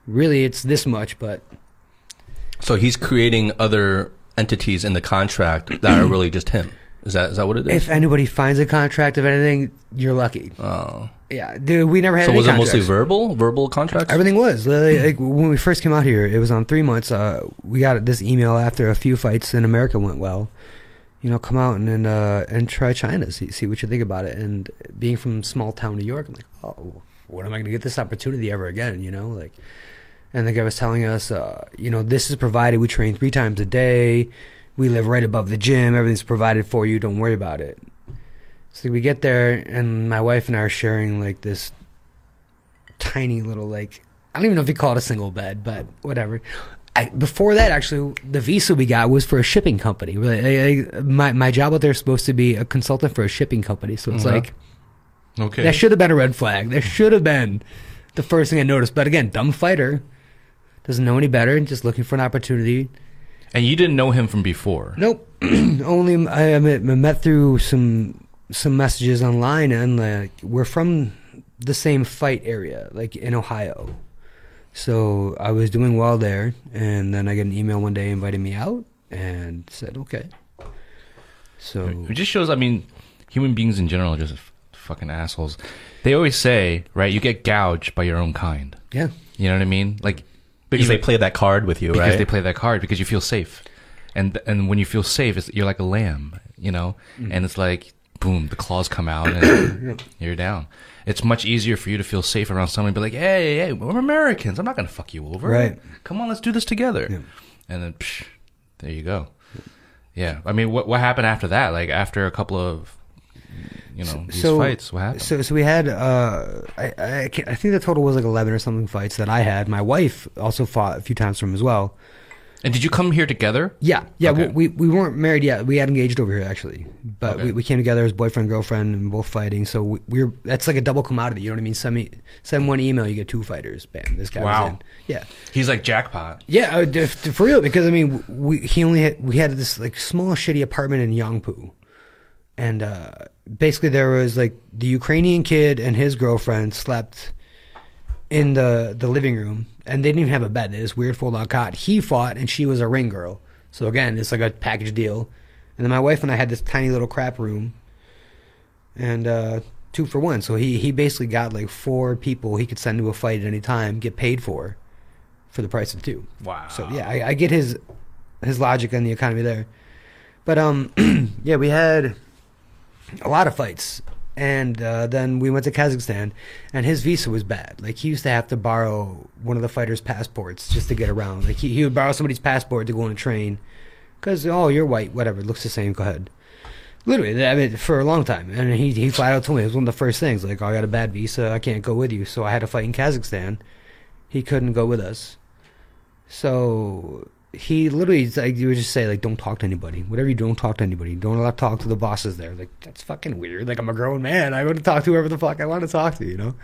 Speaker 2: Really, it's this much, but.
Speaker 1: So he's creating other entities in the contract that are really just him. Is that is that what it is?
Speaker 2: If anybody finds a contract of anything, you're lucky.
Speaker 1: Oh.
Speaker 2: Yeah, dude, we never had.
Speaker 1: So
Speaker 2: was
Speaker 1: it mostly verbal, verbal contracts?
Speaker 2: Everything was like, like, when we first came out here. It was on three months. Uh, we got this email after a few fights in America went well. You know, come out and and, uh, and try China, see see what you think about it. And being from small town New York, I'm like, oh, when am I going to get this opportunity ever again? You know, like, and the guy was telling us, uh, you know, this is provided. We train three times a day. We live right above the gym. Everything's provided for you. Don't worry about it. So we get there, and my wife and I are sharing like this tiny little like I don't even know if you call it a single bed, but whatever. I, before that, actually, the visa we got was for a shipping company. I, I, my my job out there is supposed to be a consultant for a shipping company, so it's uh-huh. like,
Speaker 3: okay,
Speaker 2: that should have been a red flag. That should have been the first thing I noticed. But again, dumb fighter doesn't know any better, and just looking for an opportunity.
Speaker 3: And you didn't know him from before?
Speaker 2: Nope. Only I met through some some messages online and like we're from the same fight area, like in Ohio. So I was doing well there, and then I get an email one day inviting me out, and said okay. So
Speaker 3: it just shows. I mean, human beings in general are just fucking assholes. They always say, right? You get gouged by your own kind.
Speaker 2: Yeah.
Speaker 3: You know what I mean? Like
Speaker 1: because they play that card with you,
Speaker 3: because
Speaker 1: right?
Speaker 3: they play that card because you feel safe, and and when you feel safe, you're like a lamb, you know. Mm-hmm. And it's like boom, the claws come out and you're down. It's much easier for you to feel safe around someone and be like, hey, hey, we're Americans. I'm not going to fuck you over.
Speaker 2: Right.
Speaker 3: Come on, let's do this together. Yeah. And then, psh, there you go. Yeah. I mean, what what happened after that? Like after a couple of you know these
Speaker 2: so-
Speaker 3: fights. What happened?
Speaker 2: So, so we had, uh, I, I, can't- I think the total was like 11 or something fights that I had. My wife also fought a few times from as well.
Speaker 3: And did you come here together?
Speaker 2: Yeah, yeah.
Speaker 3: Okay.
Speaker 2: We, we we weren't married yet. We had engaged over here actually, but
Speaker 3: Okay.
Speaker 2: we, we came together as boyfriend girlfriend and both fighting. So we, we're that's like a double commodity. You know what I mean? Send me send one email, you get two fighters. Bam, this guy
Speaker 3: Wow.
Speaker 2: was in. Yeah,
Speaker 3: He's like jackpot.
Speaker 2: yeah, uh, for real. Because I mean, we he only had we had this like small shitty apartment in Yangpu, and uh, basically there was like the Ukrainian kid and his girlfriend slept in the the living room, and they didn't even have a bed. They had this weird fold out cot. He fought, and she was a ring girl. So again, it's like a package deal. And then my wife and I had this tiny little crap room, and uh, two for one. So he he basically got like four people he could send to a fight at any time, get paid for, for the price of two.
Speaker 3: Wow.
Speaker 2: So yeah, I, I get his his logic on the economy there, but um, yeah, we had a lot of fights, and uh, then we went to Kazakhstan, and his visa was bad. Like he used to have to borrow one of the fighters' passports just to get around. Like he, he would borrow somebody's passport to go on a train, because oh you're white, whatever, looks the same, go ahead. Literally, I mean, for a long time, and he he flat out told me it was one of the first things. Like, oh, I got a bad visa, I can't go with you, so I had to fight in Kazakhstan. He couldn't go with us. So he literally, like, you would just say, like, don't talk to anybody. Whatever you do, don't talk to anybody. Don't allow to talk to the bosses there. Like, that's fucking weird. Like, I'm a grown man. I want to talk to whoever the fuck I want to talk to, you know?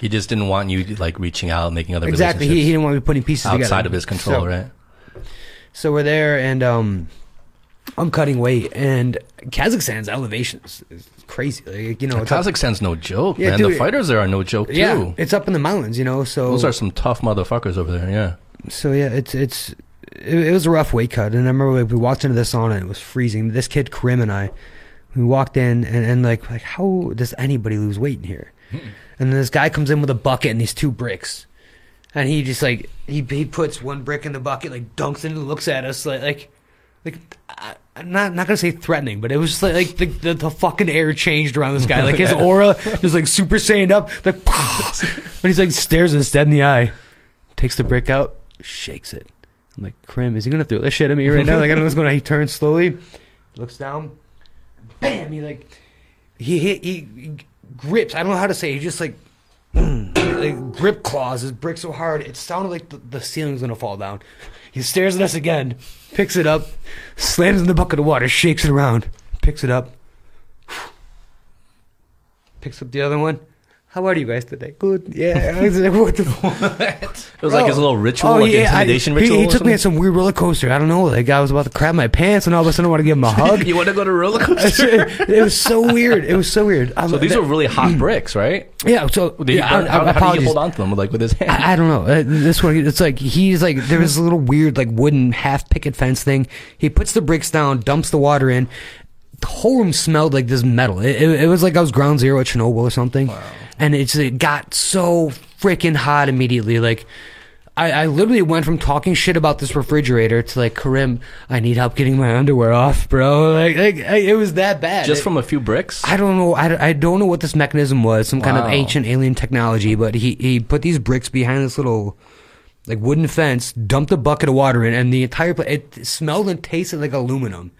Speaker 1: He just didn't want you like reaching out, and making other
Speaker 2: Exactly. He, he didn't want me putting pieces
Speaker 1: outside
Speaker 2: together.
Speaker 1: of his control,
Speaker 2: So-
Speaker 1: right?
Speaker 2: So we're there, and um, I'm cutting weight, and Kazakhstan's elevations is crazy. Like, you know, it's up-
Speaker 1: Kazakhstan's no joke,
Speaker 2: Yeah,
Speaker 1: man.
Speaker 2: dude,
Speaker 1: the fighters there are no joke too.
Speaker 2: yeah, it's up in the mountains, you know. So
Speaker 1: Those are some tough motherfuckers over there. Yeah.
Speaker 2: so yeah, it's it's it, it was a rough weight cut, and I remember like, we walked into the sauna and it was freezing. This kid Karim and I, we walked in and, and like like how does anybody lose weight in here? Hmm. and then this guy comes in with a bucket and these two bricks, and he just like he he puts one brick in the bucket, like dunks it and looks at us like like like. I, I'm not not gonna say threatening, but it was just like, like the, the the fucking air changed around this guy. Like his aura was like super saiyan up. Like, and he's like stares us dead in the eye, takes the brick out, shakes it. I'm like, Krim, is he gonna throw this shit at me right now? Like I don't know what's going on. He turns slowly, looks down, bam. He like he hit he, he grips. I don't know how to say. He just like like grip claws his brick so hard it sounded like the, the ceiling's gonna fall down. He stares at us again, picks it up, slams in the bucket of water, shakes it around, picks it up, picks up the other one. How are you guys today? Good. Yeah. I was like, what the
Speaker 1: It was like his little ritual, like
Speaker 2: Oh, I-
Speaker 1: intimidation
Speaker 2: he-
Speaker 1: ritual.
Speaker 2: He,
Speaker 1: or
Speaker 2: took me
Speaker 1: something?
Speaker 2: some weird roller coaster. I don't know. Like I was about to crap my pants, and all of a sudden I want to give him a hug.
Speaker 1: you want to go to roller coaster?
Speaker 2: it was so weird. It was so weird. Um,
Speaker 1: so these
Speaker 2: that-
Speaker 1: are really hot bricks, right?
Speaker 2: yeah. So
Speaker 1: Did
Speaker 2: yeah, I,
Speaker 1: how,
Speaker 2: I,
Speaker 1: how did he hold on to them, like with his hand?
Speaker 2: I, I don't know. Uh, this one, it's like he's like there was a little weird like wooden half picket fence thing. He puts the bricks down, dumps the water in. The whole room smelled like this metal. It, it, it was like I was ground zero at Chernobyl or something. And it's it got so freaking hot immediately. Like I, I literally went from talking shit about this refrigerator to like Karim, I need help getting my underwear off, bro. Like, like I, it was that bad.
Speaker 1: Just
Speaker 2: It-
Speaker 1: from a few bricks?
Speaker 2: I don't know. I, I don't know what this mechanism was. Some kind of ancient alien technology. But he, he put these bricks behind this little like wooden fence, dumped a bucket of water in, and the entire place it smelled and tasted like aluminum.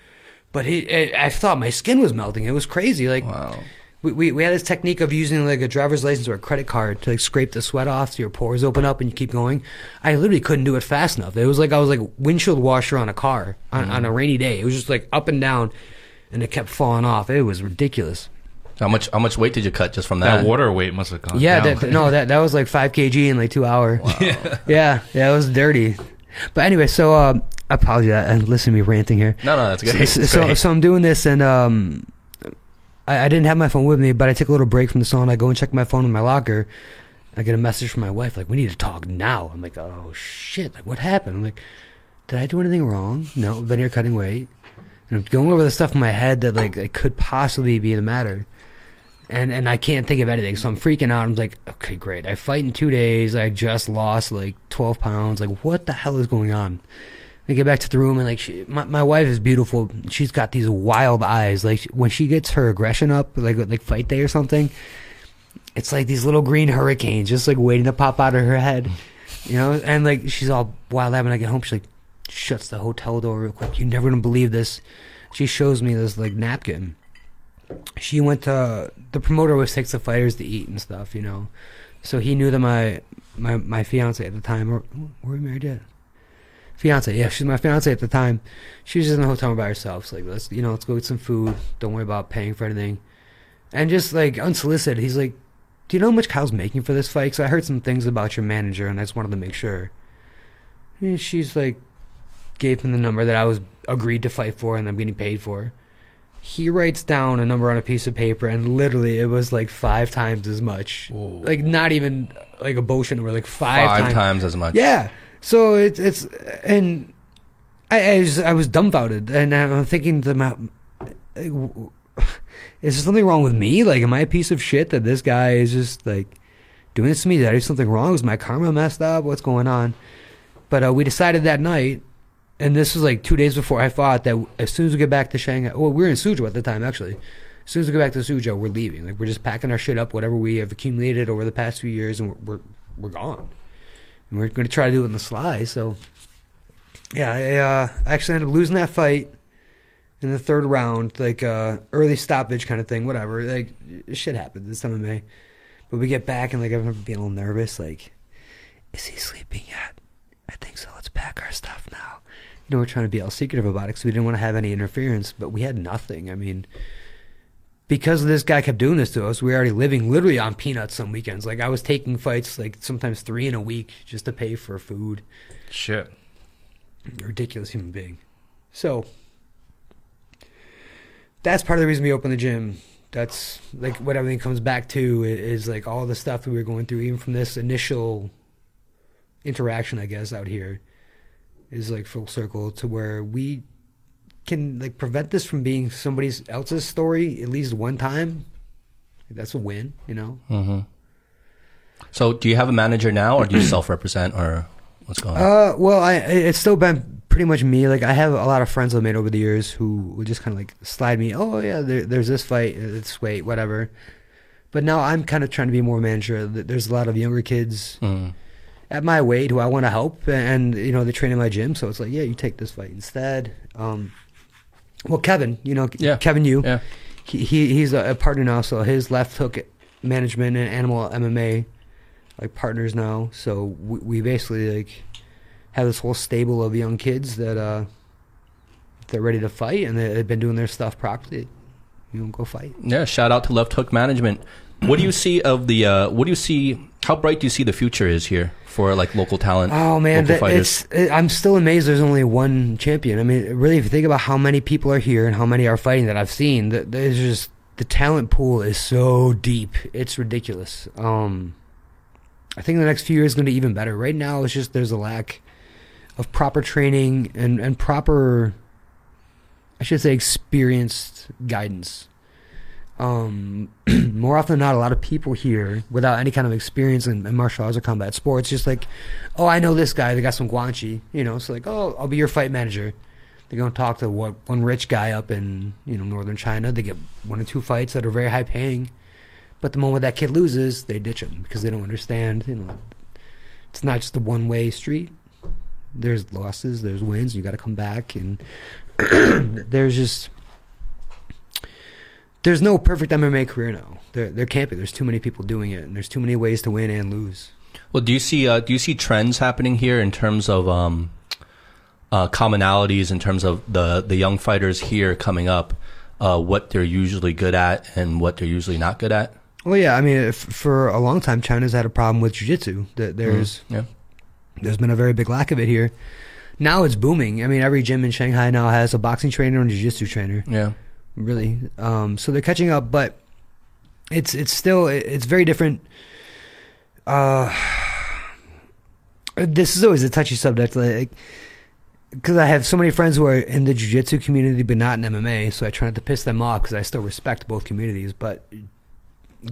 Speaker 2: But he, it, I thought my skin was melting. It was crazy. Like
Speaker 1: Wow.
Speaker 2: We, we we had this technique of using like a driver's license or a credit card to like scrape the sweat off so your pores open up and you keep going. I literally couldn't do it fast enough. It was like I was like windshield washer on a car on, on a rainy day. It was just like up and down, and it kept falling off. It was ridiculous.
Speaker 1: How much how much weight did you cut just from that?
Speaker 3: That water weight must have gone
Speaker 2: Yeah,
Speaker 3: down.
Speaker 2: that, no, that that was like five kg in like two hours. Yeah, yeah, yeah, it was dirty. But anyway, so um, I apologize. And listen to me ranting here.
Speaker 1: No, no, that's good.
Speaker 2: So,
Speaker 1: It's
Speaker 2: so, so I'm doing this, and um, I, I didn't have my phone with me, but I take a little break from the sauna. I go and check my phone in my locker. I get a message from my wife like, "We need to talk now." I'm like, "Oh shit! Like, what happened?" I'm like, "Did I do anything wrong?" No, been here cutting weight, and I'm going over the stuff in my head that like it could possibly be the matter, and and I can't think of anything. So I'm freaking out. I'm like, "Okay, great. I fight in two days. I just lost like 12 pounds. Like, what the hell is going on?" I get back to the room and like she, my my wife is beautiful. She's got these wild eyes. Like when she gets her aggression up, like like fight day or something, it's like these little green hurricanes just like waiting to pop out of her head, you know. And like she's all wild eyed when I get home. She like shuts the hotel door real quick. You're never gonna believe this. She shows me this like napkin, she went to the promoter always takes the fighters to eat and stuff, you know. So he knew that my my my fiance at the time, or were we married yet? Fiance, yeah, she's my fiance at the time. She was just in the hotel by herself. So like, let's you know, let's go get some food. Don't worry about paying for anything. And just like unsolicited, he's like, "Do you know how much Kyle's making for this fight?" Because I heard some things about your manager, and I just wanted to make sure. And she's like, gave him the number that I was agreed to fight for, and I'm getting paid for. He writes down a number on a piece of paper, and literally it was like five times as much. Like not even like a bullshit number, like five,
Speaker 1: Five
Speaker 2: times.
Speaker 1: times as much.
Speaker 2: Yeah. So it's it's and I I was, I was dumbfounded, and I'm thinking to my, is there something wrong with me? Like, am I a piece of shit that this guy is just like doing this to me? Did I do something wrong? Is my karma messed up? What's going on? But uh, we decided that night, and this was like two days before I fought, that as soon as we get back to Shanghai, well, we were in Suzhou at the time actually. As soon as we get back to Suzhou, we're leaving. Like we're just packing our shit up, whatever we have accumulated over the past few years, and we're we're, we're gone. And we're going to try to do it in the sly. So, yeah, I uh, actually ended up losing that fight in the third round, like uh, early stoppage kind of thing, whatever. Like shit happens this time of May. But we get back and like I remember being a little nervous, like, is he sleeping yet? I think so. Let's pack our stuff now. You know, we're trying to be all secretive about it because we didn't want to have any interference, but we had nothing. I mean, because this guy kept doing this to us, we were already living literally on peanuts some weekends. Like I was taking fights like sometimes three in a week just to pay for food.
Speaker 3: Shit.
Speaker 2: Ridiculous human being. So that's part of the reason we opened the gym. That's like what everything comes back to is like all the stuff we were going through, even from this initial interaction, I guess, out here, is like full circle to where we can like prevent this from being somebody else's story at least one time. That's a win, you know.
Speaker 1: Mm-hmm. So, do you have a manager now, or do you self-represent, or what's going on?
Speaker 2: Uh, well, I it's still been pretty much me. Like I have a lot of friends I've made over the years who would just kind of like slide me. Oh yeah, there, there's this fight. It's wait whatever. But now I'm kind of trying to be more manager. There's a lot of younger kids
Speaker 1: Mm.
Speaker 2: at my weight who I want to help, and you know they train in my gym. So it's like, yeah, you take this fight instead. Um, well, Kevin, you know,
Speaker 1: Yeah.
Speaker 2: Kevin, you,
Speaker 1: Yeah.
Speaker 2: he, he he's a, partner now. So his left hook management and animal MMA like partners now. So we, we basically like have this whole stable of young kids that uh they're ready to fight and they, they've been doing their stuff properly. You know, go fight.
Speaker 1: Yeah, shout out to Left Hook Management. What do you see of the? Uh, what do you see? How bright do you see the future is here for like local talent?
Speaker 2: Oh man,
Speaker 1: local
Speaker 2: that,
Speaker 1: fighters?
Speaker 2: it's it, I'm still amazed. There's only one champion. I mean, really, if you think about how many people are here and how many are fighting that I've seen, that there's just the talent pool is so deep. It's ridiculous. Um, I think the next few years is going to be even better. Right now, it's just there's a lack of proper training and and proper, I should say, experienced guidance. Um, more often than not, a lot of people here without any kind of experience in, in martial arts or combat sports, just like, oh, I know this guy. They got some guanxi, you know. So like, oh, I'll be your fight manager. They're gonna talk to what one rich guy up in you know northern China. They get one or two fights that are very high paying, but the moment that kid loses, they ditch him because they don't understand. You know, it's not just a one way street. There's losses, there's wins. You got to come back, and there's just there's no perfect MMA career now. There there can't be. There's too many people doing it, and there's too many ways to win and lose.
Speaker 1: Well, do you see? Uh, do you see trends happening here in terms of um, uh, commonalities in terms of the the young fighters here coming up? Uh, what they're usually good at and what they're usually not good at.
Speaker 2: Well, yeah. I mean, if, for a long time, China's had a problem with jiu-jitsu. That there's
Speaker 1: Yeah.
Speaker 2: there's been a very big lack of it here. Now it's booming. I mean, every gym in Shanghai now has a boxing trainer and a jiu-jitsu trainer.
Speaker 1: Yeah.
Speaker 2: Really. Um, so they're catching up, but it's it's still it's very different. Uh, this is always a touchy subject, like because I have so many friends who are in the jiu-jitsu community but not in MMA, so I try not to piss them off because I still respect both communities. But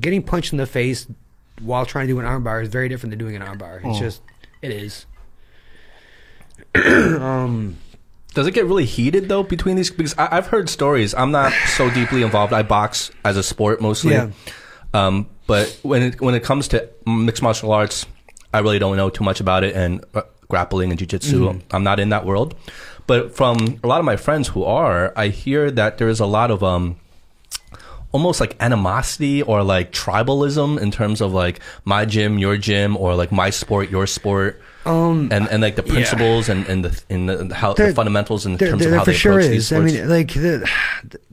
Speaker 2: getting punched in the face while trying to do an armbar is very different than doing an armbar. It's
Speaker 1: Oh.
Speaker 2: just it is. um.
Speaker 1: Does it get really heated though between these? Because I, I've heard stories. I'm not so deeply involved. I box as a sport mostly.
Speaker 2: Yeah.
Speaker 1: Um, but when it when it comes to mixed martial arts, I really don't know too much about it. And uh, grappling and jujitsu, I'm not in that world. But from a lot of my friends who are, I hear that there is a lot of um, almost like animosity or like tribalism in terms of like my gym, your gym, or like my sport, your sport.
Speaker 2: Um,
Speaker 1: and, and like the principles and, and the in the how
Speaker 2: There-
Speaker 1: the fundamentals in
Speaker 2: there,
Speaker 1: terms
Speaker 2: there
Speaker 1: of how
Speaker 2: for
Speaker 1: they
Speaker 2: sure
Speaker 1: approach these
Speaker 2: is. I
Speaker 1: sports.
Speaker 2: mean, like the,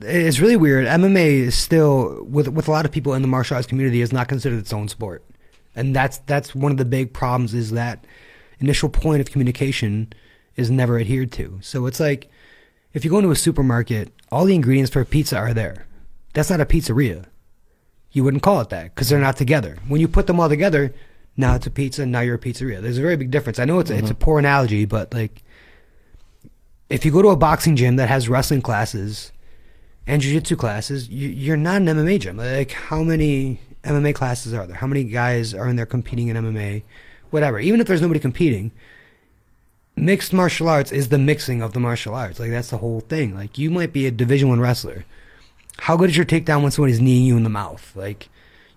Speaker 2: it's really weird. MMA is still with with a lot of people in the martial arts community is not considered its own sport, and that's that's one of the big problems. Is that initial point of communication is never adhered to. So it's like if you go into a supermarket, all the ingredients for a pizza are there. That's not a pizzeria. You wouldn't call it that because they're not together. When you put them all together, now it's a pizza. Now you're a pizzeria. There's a very big difference. I know it's a, it's a mm-hmm. poor analogy, but like if you go to a boxing gym that has wrestling classes and jiu-jitsu classes, you, you're not an MMA gym. Like how many MMA classes are there? How many guys are in there competing in MMA? Whatever. Even if there's nobody competing, mixed martial arts is the mixing of the martial arts. Like that's the whole thing. Like you might be a Division One wrestler. How good is your takedown when somebody's kneeing you in the mouth? Like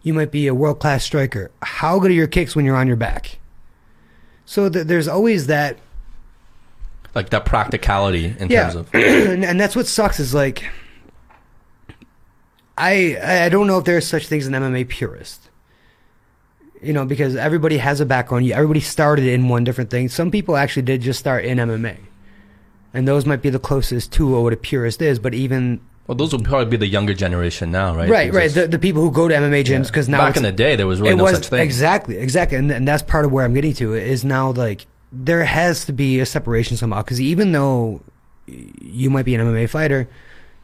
Speaker 2: you might be a world class striker. How good are your kicks when you're on your back? So th- there's always that
Speaker 1: like that practicality in
Speaker 2: yeah,
Speaker 1: terms of
Speaker 2: and, that's what sucks is like I I don't know if there's such things as an MMA purist. You know, because everybody has a background. You- Everybody started in one different thing. Some people actually did just start in MMA, and those might be the closest to what a purist is. But even
Speaker 1: well, those will probably be the younger generation now, right?
Speaker 2: right, right, the, the people who go to MMA gyms because now
Speaker 1: back in the day there was really
Speaker 2: it
Speaker 1: no
Speaker 2: was
Speaker 1: such thing.
Speaker 2: exactly exactly. And, and that's part of where i'm getting to is now like there has to be a separation somehow. Because even though you might be an mma fighter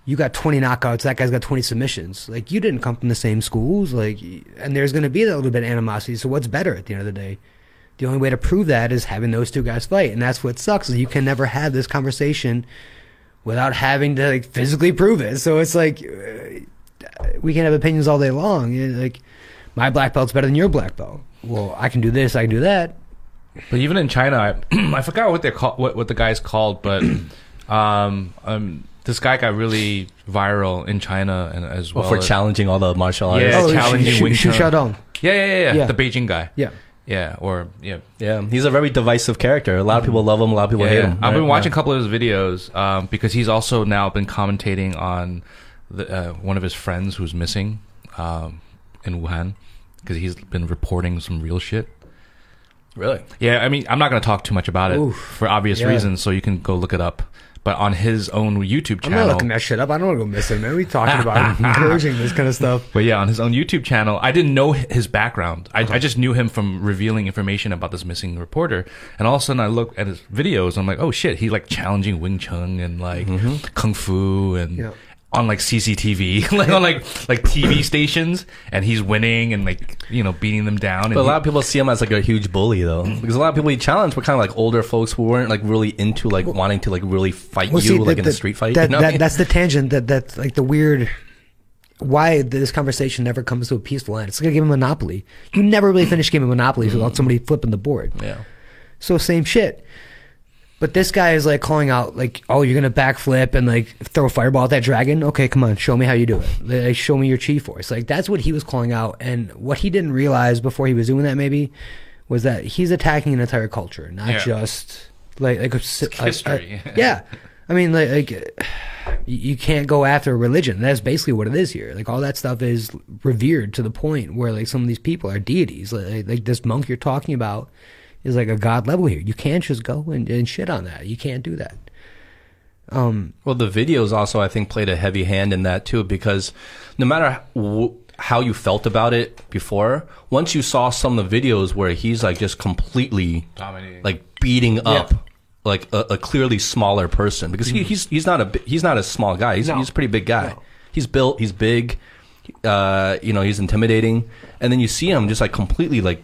Speaker 2: you got 20 knockouts that guy's got 20 submissions. Like you didn't come from the same schools like and there's going to be that little bit of animosity. So what's better at the end of the day? The only way to prove that is having those two guys fight and that's what sucks is you can never have this conversation without having to like physically prove it so it's like uh, we can have opinions all day long. Yeah, Like my black belt's better than your black belt. Well, I can do this, I can do that.
Speaker 3: But even in China, I, I forgot what they're called, what, what the guy's called, but um, um, this guy got really viral in China and as well.
Speaker 1: well, for
Speaker 3: as-
Speaker 1: challenging all the martial arts.
Speaker 3: Yeah,
Speaker 2: oh,
Speaker 3: challenging
Speaker 2: Shu-
Speaker 3: Wing
Speaker 2: Shu
Speaker 3: Chun.
Speaker 2: Xiaodong.
Speaker 3: Yeah, yeah, yeah, yeah,
Speaker 2: Yeah.
Speaker 3: the Beijing guy.
Speaker 2: Yeah.
Speaker 3: Yeah, or yeah,
Speaker 1: Yeah, he's a very divisive character. A lot of people love him. A lot of people
Speaker 3: yeah.
Speaker 1: hate him.
Speaker 3: I've been watching
Speaker 1: Yeah.
Speaker 3: a couple of his videos um, because he's also now been commentating on the, uh, one of his friends who's missing um, in Wuhan because he's been reporting some real shit.
Speaker 1: Really?
Speaker 3: Yeah, I mean, I'm not going to talk too much about it
Speaker 2: Oof.
Speaker 3: for obvious
Speaker 2: Yeah.
Speaker 3: reasons, so you can go look it up. But on his own YouTube channel, I'm
Speaker 2: not looking that shit up. I don't want to go missing, man. We talking about encouraging this kind of stuff.
Speaker 3: But yeah, on his own YouTube channel, I didn't know his background. I,
Speaker 2: Uh-huh.
Speaker 3: I just knew him from revealing information about this missing reporter. And all of a sudden, I look at his videos. And I'm like, oh shit, he's like challenging Wing Chun and like kung fu and
Speaker 2: Yeah.
Speaker 3: On like CCTV, like on like like TV stations, and he's winning and like you know beating them down. And
Speaker 1: But a
Speaker 3: he-
Speaker 1: lot of people see him as like a huge bully, though, mm-hmm. because a lot of people he challenged were kind of like older folks who weren't like really into like wanting to like really fight
Speaker 2: Well,
Speaker 1: you
Speaker 2: see,
Speaker 1: like
Speaker 2: that-
Speaker 1: in a street fight.
Speaker 2: That,
Speaker 1: you know what I
Speaker 2: that,
Speaker 1: mean?
Speaker 2: That's the tangent. That that's like the weird. Why this conversation never comes to a peaceful end? It's like a game of Monopoly. You never really finish a game of Monopoly without mm-hmm. somebody flipping the board.
Speaker 1: yeah.
Speaker 2: So same shit. But this guy is like calling out like, "Oh, you're gonna backflip and like throw a fireball at that dragon? Okay, come on, show me how you do it. Like, show me your chi force." Like that's what he was calling out, and what he didn't realize before he was doing that maybe was that he's attacking an entire culture, not
Speaker 3: Yeah.
Speaker 2: just like like a, si- a- a-
Speaker 3: history.
Speaker 2: yeah, I mean like like you you can't go after a religion. That's basically what it is here. Like all that stuff is revered to the point where like some of these people are deities. Like, like this monk you're talking about is like a god level here. You can't just go and, and shit on that. You can't do that. Um,
Speaker 1: Well, the videos also, I think, played a heavy hand in that too, because no matter w- how you felt about it before, once you saw some of the videos where he's like just completely
Speaker 3: Dominating.
Speaker 1: like beating up like a, a clearly smaller person, because he, he's he's not a he's not a small guy. He's
Speaker 2: No.
Speaker 1: he's a pretty big guy. He's built. He's big. Uh, you know, he's intimidating, and then you see him just like completely like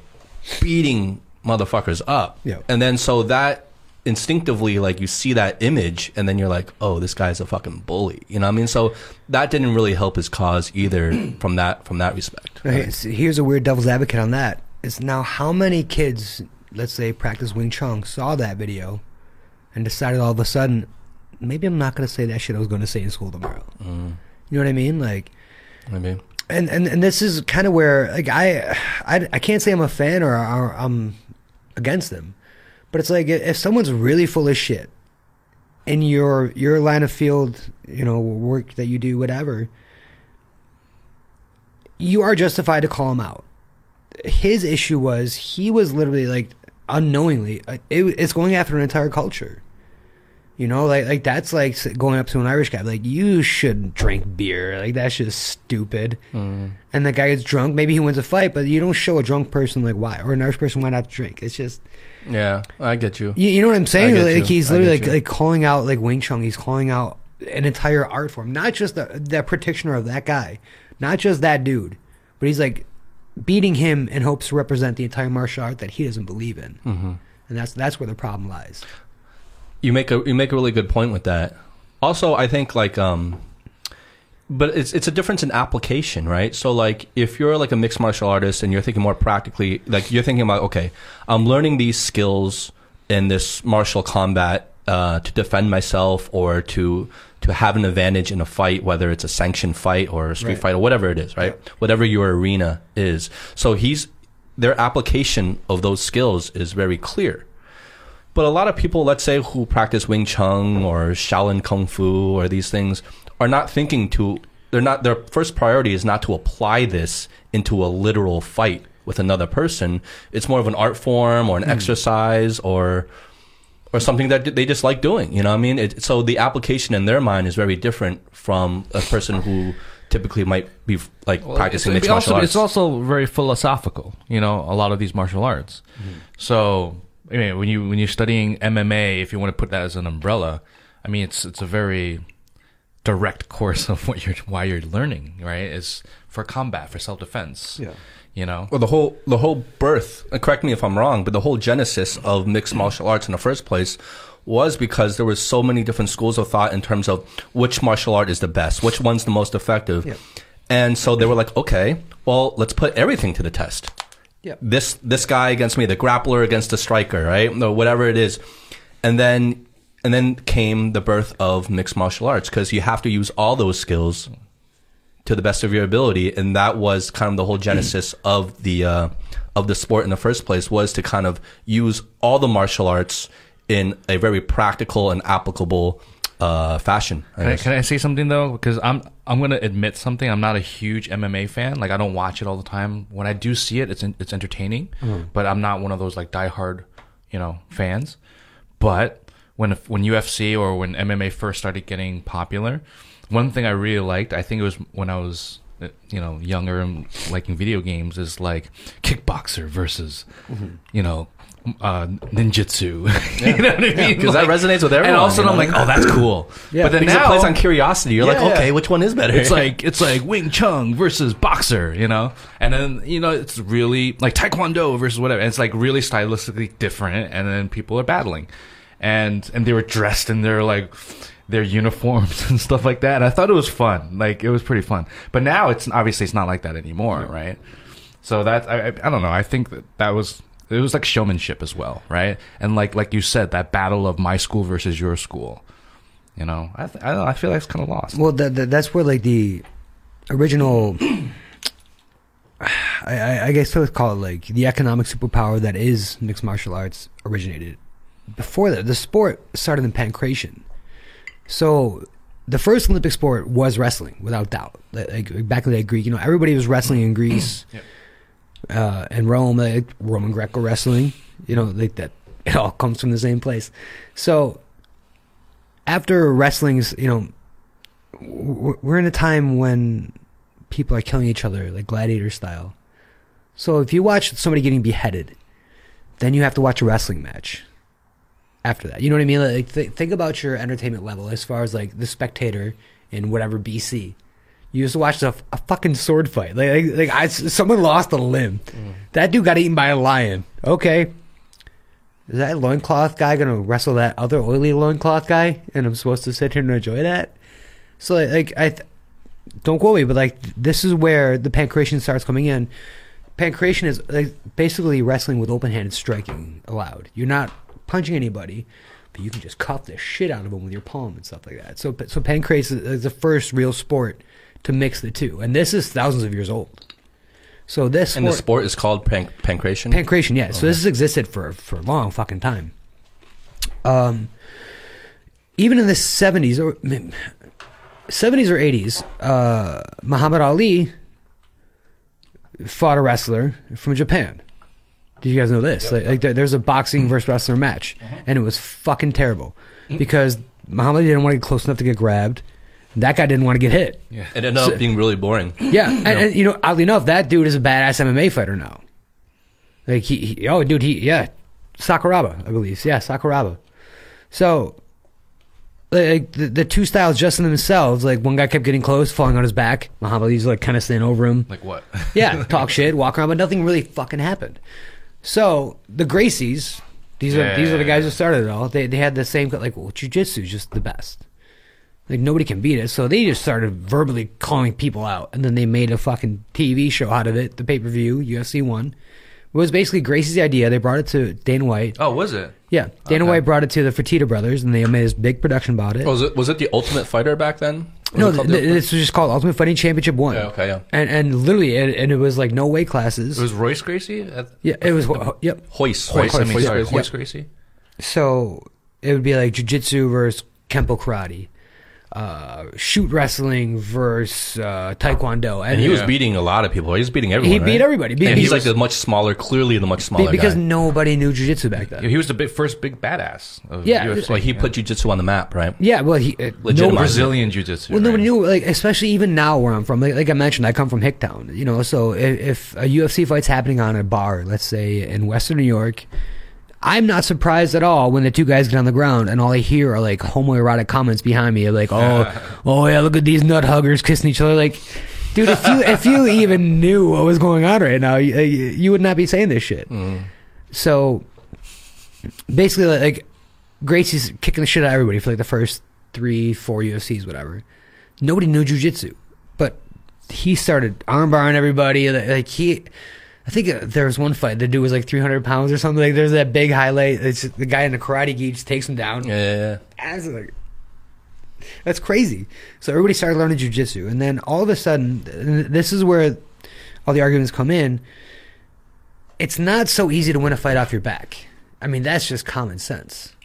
Speaker 1: beating motherfuckers up.
Speaker 2: Yeah.
Speaker 1: And then so that instinctively like you see that image and then you're like, "Oh, this guy's a fucking bully." You know what I mean? So that didn't really help his cause either from that from that respect.
Speaker 2: Okay, so here's a weird devil's advocate on that. Is now how many kids, let's say, practice Wing Chun, saw that video, and decided all of a sudden, maybe I'm not going to say that shit I was going to say in school tomorrow.
Speaker 1: Mm.
Speaker 2: You know what I mean? Like,
Speaker 1: I mean,
Speaker 2: and and, and this is kind of where like I, I I can't say I'm a fan or, or I'm against them, but it's like if someone's really full of shit in your your line of field, you know, work that you do, whatever. you are justified to call him out. His issue was he was literally like unknowingly uh, it, it's going after an entire culture. You know, like like that's like going up to an Irish guy like you shouldn't drink beer. Like that's just stupid.
Speaker 1: Mm.
Speaker 2: And the guy gets drunk. Maybe he wins a fight, but you don't show a drunk person like why or an Irish person why not drink. It's just
Speaker 1: Yeah, I get you.
Speaker 2: you, you know what I'm saying?
Speaker 1: Get
Speaker 2: Like he's literally like like calling out like Wing Chun. He's calling out an entire art form, not just the the practitioner of that guy, not just that dude, but he's like beating him in hopes to represent the entire martial art that he doesn't believe in,
Speaker 1: Mm-hmm.
Speaker 2: and that's that's where the problem lies.
Speaker 1: You make a you make a really good point with that. Also, I think like um but it's it's a difference in application, right? So like if you're like a mixed martial artist and you're thinking more practically, like you're thinking about okay, I'm learning these skills in this martial combat uh, to defend myself or to to have an advantage in a fight, whether it's a sanctioned fight or a street
Speaker 2: Right.
Speaker 1: fight or whatever it is, right? Whatever your arena is. So he's their application of those skills is very clear. But a lot of people, let's say, who practice Wing Chun or Shaolin Kung Fu or these things, are not thinking to. They're not. Their first priority is not to apply this into a literal fight with another person. It's more of an art form or an hmm. exercise or or something that they just like doing. You know what I mean? It, so the application in their mind is very different from a person who typically might be like
Speaker 3: Well,
Speaker 1: practicing mixed martial
Speaker 3: also,
Speaker 1: arts.
Speaker 3: It's also very philosophical, you know, a lot of these martial arts. Hmm. So, I mean, when you when you're studying MMA, if you want to put that as an umbrella, I mean, it's it's a very direct course of what you're why you're learning, right? Is for combat, for self defense.
Speaker 2: Yeah.
Speaker 3: You know.
Speaker 1: Well, the whole the whole birth. uh, Correct me if I'm wrong, but the whole genesis of mixed martial arts in the first place was because there was so many different schools of thought in terms of which martial art is the best, which one's the most effective,
Speaker 2: Yep.
Speaker 1: and so they were like, okay, well, let's put everything to the test.
Speaker 2: Yep.
Speaker 1: This this guy against me, the grappler against the striker, right? Or whatever it is, and then and then came the birth of mixed martial arts because you have to use all those skills to the best of your ability, and that was kind of the whole genesis of the uh, of the sport in the first place was to kind of use all the martial arts in a very practical and applicable uh, fashion. I
Speaker 3: Can I, can I say something though? Because I'm I'm gonna admit something. I'm not a huge MMA fan. Like I don't watch it all the time. When I do see it, it's en- it's entertaining. But I'm not one of those like diehard, you know, fans. But when when UFC or when MMA first started getting popular, one thing I really liked, I think it was when I was you know younger and liking video games, is like kickboxer versus you know. Uh, ninjutsu, you know what I mean?
Speaker 1: because that resonates with everyone.
Speaker 3: And all of a sudden,
Speaker 1: you
Speaker 3: I'm like, oh, that's cool.
Speaker 2: Yeah,
Speaker 3: but then now
Speaker 1: it plays on curiosity. You're like,
Speaker 3: Yeah, yeah.
Speaker 1: okay, which one is better?
Speaker 3: it's like it's like Wing Chun versus boxer, you know, and then you know it's really like Taekwondo versus whatever. And it's like really stylistically different, and then people are battling, and and they were dressed in their like their uniforms and stuff like that. And I thought it was fun, like it was pretty fun. But now it's obviously it's not like that anymore, right? So that I, I don't know. I think that that was it was like showmanship as well, right? And like like you said, that battle of my school versus your school. You know, I th- I, know, I feel like it's kind of lost.
Speaker 2: Well, that, that that's where like the original. I, I, I guess I would call it like the economic superpower that is mixed martial arts originated. Before that, the sport started in pankration. So, the first Olympic sport was wrestling, without doubt. Like back in the day, Greek, you know, everybody was wrestling in Greece,
Speaker 3: Yep.
Speaker 2: uh, and Rome, like Roman Greco wrestling. You know, like that. It all comes from the same place. So, after wrestling's, you know, we're in a time when people are killing each other like gladiator style. So if you watch somebody getting beheaded, then you have to watch a wrestling match. After that, you know what I mean? Like th- think about your entertainment level as far as like the spectator in whatever BC. You just to watch a, a fucking sword fight. Like, like, like I, someone lost a limb. Mm. That dude got eaten by a lion. Okay. Is that loincloth guy gonna wrestle that other oily loincloth guy? And I'm supposed to sit here and enjoy that? So like, like I th- don't quote me, but like this is where the pankration starts coming in. Pankration is like basically wrestling with open handed striking allowed. You're not punching anybody, but you can just cuff the shit out of them with your palm and stuff like that. So so pankration is, is the first real sport to mix the two, and this is thousands of years old. So this
Speaker 1: and the
Speaker 2: sport-
Speaker 1: is called panc- pankration.
Speaker 2: Pankration, yeah. So this has existed for for a long fucking time. Um, even in the seventies or seventies or eighties, uh, Muhammad Ali fought a wrestler from Japan. Did you guys know this? Like, like there- there's a boxing versus wrestler match, uh-huh. and it was fucking terrible because Muhammad didn't want to get close enough to get grabbed. That guy didn't want to get hit.
Speaker 3: Yeah.
Speaker 1: It ended up being really boring.
Speaker 2: Yeah, and, and you know, oddly enough, that dude is a badass MMA fighter now. Like he, he oh, dude, he yeah, Sakuraba, I believe. Yeah, Sakuraba. So, like the, the two styles just in themselves, like one guy kept getting close, falling on his back. Muhammad Ali's like kind of standing over him.
Speaker 3: Like what?
Speaker 2: Yeah, talk shit, walk around, but nothing really fucking happened. So the Gracies, these are these are the guys who started it all. They they had the same like well, jujitsu is just the best. Like nobody can beat it. So they just started verbally calling people out, and then they made a fucking TV show out of it. The pay per view UFC one. It was basically Gracie's idea. They brought it to Dana White.
Speaker 3: Oh, was it?
Speaker 2: Yeah, Dana
Speaker 3: Okay.
Speaker 2: White brought it to the Fertitta brothers, and they made this big production about it.
Speaker 1: Oh, was it was it the Ultimate Fighter back then?
Speaker 2: No,
Speaker 1: it called
Speaker 2: th-
Speaker 1: the
Speaker 2: th- this was just called Ultimate Fighting Championship One.
Speaker 1: Yeah, okay, yeah.
Speaker 2: And and literally, and, and it was like no weight classes.
Speaker 3: It was Royce Gracie? At,
Speaker 2: yeah, it was. Yep.
Speaker 1: Hoist.
Speaker 3: I mean,
Speaker 2: Hoist,
Speaker 3: sorry,
Speaker 2: Hoist,
Speaker 3: Royce
Speaker 2: yeah.
Speaker 3: Gracie?
Speaker 2: So it would be like jujitsu versus kempo karate, uh, shoot wrestling versus uh, taekwondo,
Speaker 1: And he was beating a lot of people. He was beating everyone.
Speaker 2: He beat
Speaker 1: right?
Speaker 2: everybody. Be-
Speaker 1: And he's
Speaker 2: he
Speaker 1: like the much smaller, clearly the much
Speaker 2: be-
Speaker 1: smaller
Speaker 2: because
Speaker 1: guy.
Speaker 2: nobody knew jujitsu back then.
Speaker 3: He was the big, first big badass. Of
Speaker 2: Yeah,
Speaker 3: UFC.
Speaker 1: Like he put jujitsu on the map, right?
Speaker 2: Yeah, well, he uh,
Speaker 1: Legitimized
Speaker 2: nobody-
Speaker 3: Brazilian jiu-jitsu.
Speaker 2: Well,
Speaker 3: right?
Speaker 2: nobody knew, like, especially even now where I'm from. Like, like I mentioned, I come from Hicktown, you know, so if, if a UFC fight's happening on a bar, let's say in Western New York, I'm not surprised at all when the two guys get on the ground and all I hear are like homoerotic comments behind me, like, oh, oh yeah, look at these nut huggers kissing each other. Like, dude, if you if you even knew what was going on right now, you, you would not be saying this shit. Mm. So, basically, like, Gracie's kicking the shit out of everybody for like the first three, four UFCs, whatever. Nobody knew jujitsu, but he started armbarring everybody. Like, he, I think uh, there was one fight. The dude was like 300 pounds or something. Like there's that big highlight. It's the guy in the karate gi just takes him down.
Speaker 1: Yeah, yeah, yeah.
Speaker 2: That's like, that's crazy. So everybody started learning jujitsu, and then all of a sudden, this is where all the arguments come in. It's not so easy to win a fight off your back. I mean, that's just common sense.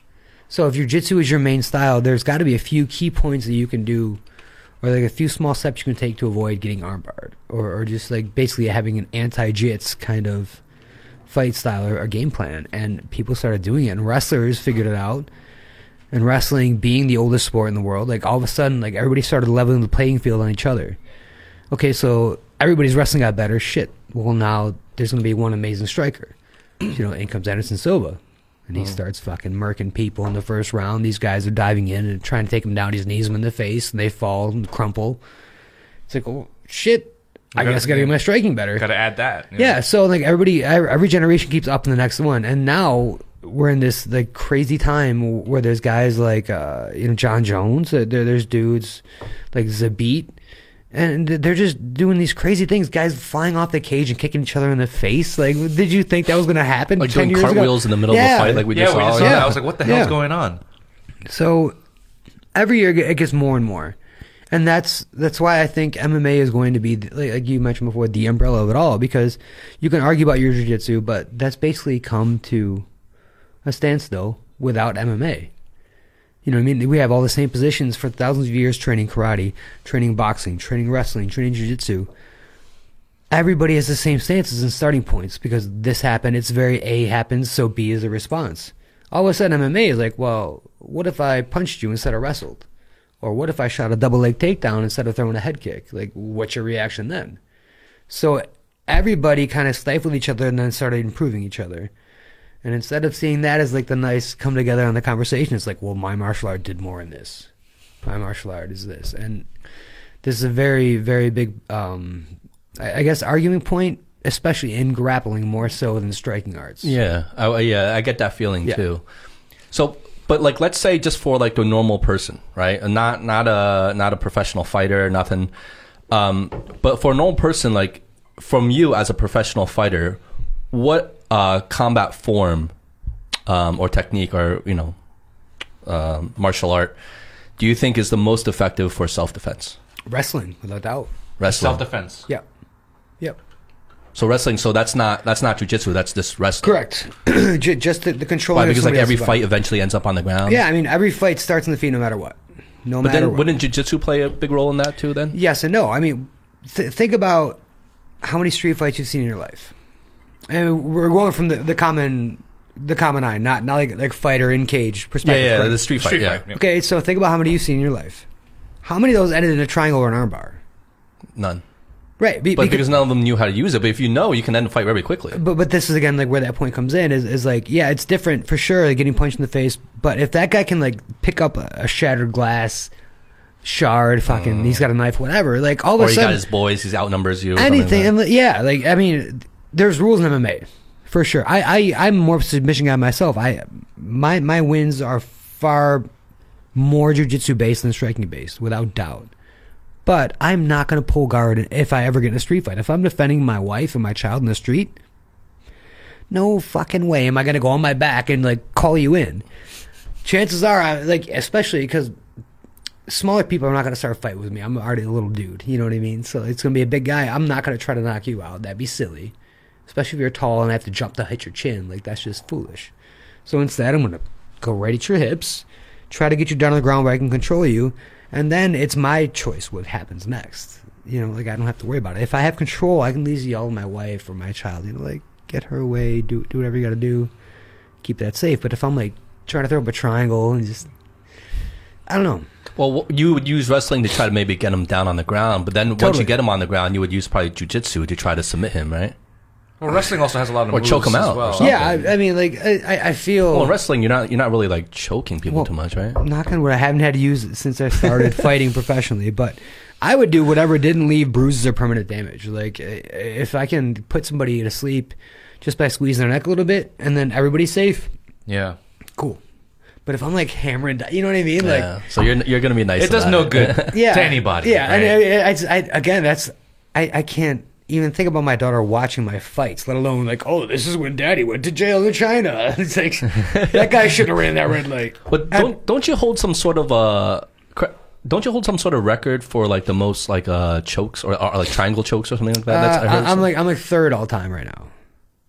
Speaker 2: So if your jitsu is your main style, there's got to be a few key points that you can do, or like a few small steps you can take to avoid getting armbarred, or or just like basically having an anti-jits kind of fight style or, or game plan. And people started doing it, and wrestlers figured it out and wrestling being the oldest sport in the world, like all of a sudden, like everybody started leveling the playing field on each other. Okay, so everybody's wrestling got better. Shit. Well, now there's going to be one amazing striker. you know, in comes Anderson Silva. And he starts fucking murking people in the first round. These guys are diving in and trying to take him down. He knees him in the face, and they fall and crumple. It's like, oh, shit. I
Speaker 3: gotta-
Speaker 2: guess I got to get my striking better.
Speaker 3: Got to add that.
Speaker 2: Yeah, so like everybody, every every generation keeps up in the next one, and now we're in this like crazy time where there's guys like uh, you know Jon Jones, uh, there, there's dudes like Zabit, and they're just doing these crazy things. Guys flying off the cage and kicking each other in the face. Like, did you think that was going to happen?
Speaker 1: Like
Speaker 2: 10
Speaker 1: doing
Speaker 2: years ago?
Speaker 1: cartwheels in the middle
Speaker 2: Yeah.
Speaker 1: of a fight, like we
Speaker 3: yeah,
Speaker 1: just
Speaker 3: we
Speaker 1: saw.
Speaker 3: just saw
Speaker 2: yeah.
Speaker 3: that. I was like, what the hell's
Speaker 2: Yeah.
Speaker 3: going on?
Speaker 2: So every year it gets more and more, and that's that's why I think MMA is going to be like, like you mentioned before the umbrella of it all because you can argue about your jiu-jitsu, but that's basically come to a standstill without MMA. You know what I mean? We have all the same positions for thousands of years training karate, training boxing, training wrestling, training jiu-jitsu. Everybody has the same stances and starting points because this happened, it's very A happens, so B is a response. All of a sudden MMA is like, well, what if I punched you instead of wrestled? Or what if I shot a double leg takedown instead of throwing a head kick? Like, what's your reaction then? So everybody kind of stifled each other and then started improving each other. And instead of seeing that as like the nice come together on the conversation, it's like, well, my martial art did more in this. My martial art is this. And this is a very, very big, um, I, I guess, arguing point, especially in grappling more so than striking arts.
Speaker 1: Yeah, I, yeah, I get that feeling
Speaker 2: Yeah.
Speaker 1: too. So, but like, let's say just for like the normal person, right? Not not a not a professional fighter, nothing. Um, but for a normal person, like from you as a professional fighter, what uh, combat form um, or technique or you know um martial art do you think is the most effective for self defense?
Speaker 2: Wrestling, without doubt.
Speaker 1: Wrestling.
Speaker 3: Self defense.
Speaker 2: Yeah. Yep.
Speaker 1: so wrestling. So that's not that's not jujitsu. That's just wrestling.
Speaker 2: Correct. Just the, the control.
Speaker 1: Why? Because like every fight eventually ends up on the ground.
Speaker 2: Yeah, I mean, every fight starts in the feet no matter what. No
Speaker 1: But
Speaker 2: matter
Speaker 1: then,
Speaker 2: what.
Speaker 1: wouldn't jujitsu play a big role in that too? Then
Speaker 2: Yes and no. I mean, th- think about how many street fights you've seen in your life. And we're going from the, the common the common eye, not not like like fighter in cage
Speaker 1: Yeah,
Speaker 2: perspective.
Speaker 1: yeah,
Speaker 2: correct?
Speaker 1: the street fight.
Speaker 3: Street
Speaker 1: yeah.
Speaker 3: fight, yeah.
Speaker 2: Okay, so think about how many you've seen in your life. How many of those ended in a triangle or an armbar?
Speaker 1: None.
Speaker 2: Right, be,
Speaker 1: But
Speaker 2: because,
Speaker 1: because none of them knew how to use it. But if you know, you can end the fight very quickly.
Speaker 2: but but this is again like where that point comes in is, is like yeah it's different for sure like getting punched in the face but if that guy can like pick up a, a shattered glass shard fucking he's got a knife whatever like all of
Speaker 1: Mm. Or
Speaker 2: a
Speaker 1: he got
Speaker 2: sudden
Speaker 1: his boys, he's outnumbers you. or something like
Speaker 2: anything and yeah like I mean there's rules in MMA for sure I I I'm more submission guy myself I my my wins are far more jujitsu based than striking based without doubt. But I'm not going to pull guard if I ever get in a street fight. If I'm defending my wife and my child in the street, no fucking way am I going to go on my back and like call you in. Chances are, I, like especially because smaller people are not going to start a fight with me. I'm already a little dude. You know what I mean? So it's going to be a big guy. I'm not going to try to knock you out. That'd be silly. Especially if you're tall and I have to jump to hit your chin. Like that's just foolish. So instead, I'm going to go right at your hips, try to get you down on the ground where I can control you, and then it's my choice what happens next. You know, like I don't have to worry about it. If I have control, I can easily yell at my wife or my child. You know, like get her away, do do whatever you got to do, keep that safe. But if I'm like trying to throw up a triangle and just, I don't know.
Speaker 1: Well, you would use wrestling to try to maybe get him down on the ground, but then once you get him on the ground, you would use probably jujitsu to try to submit him, right?
Speaker 3: Well, wrestling also has a lot of
Speaker 1: Or
Speaker 3: moves
Speaker 1: choke 'em
Speaker 3: as
Speaker 1: out
Speaker 3: well.
Speaker 1: something.
Speaker 2: Yeah, I, I mean, like I, I- I feel.
Speaker 1: Well, in wrestling, you're not you're not really like choking people
Speaker 2: Well,
Speaker 1: too much, right?
Speaker 2: knock on wood, I haven't had to use it since I started fighting professionally, but I would do whatever didn't leave bruises or permanent damage. Like if I can put somebody to sleep just by squeezing their neck a little bit, and then everybody's safe,
Speaker 3: Yeah.
Speaker 2: cool. But if I'm like hammering, you know what I mean? Like,
Speaker 1: yeah. So you're you're gonna be nice.
Speaker 3: It does
Speaker 1: about
Speaker 3: no good
Speaker 2: yeah,
Speaker 3: to anybody.
Speaker 2: Yeah,
Speaker 3: right?
Speaker 2: and I, I, I, again, that's I, I can't even think about my daughter watching my fights, let alone like, oh, this is when Daddy went to jail in China. It's like that guy shouldn't have ran that red light.
Speaker 1: But don't don't you hold some sort of uh don't you hold some sort of record for like the most like uh chokes or, or like triangle chokes or something like that?
Speaker 2: Uh, I, am like I'm like third all time right now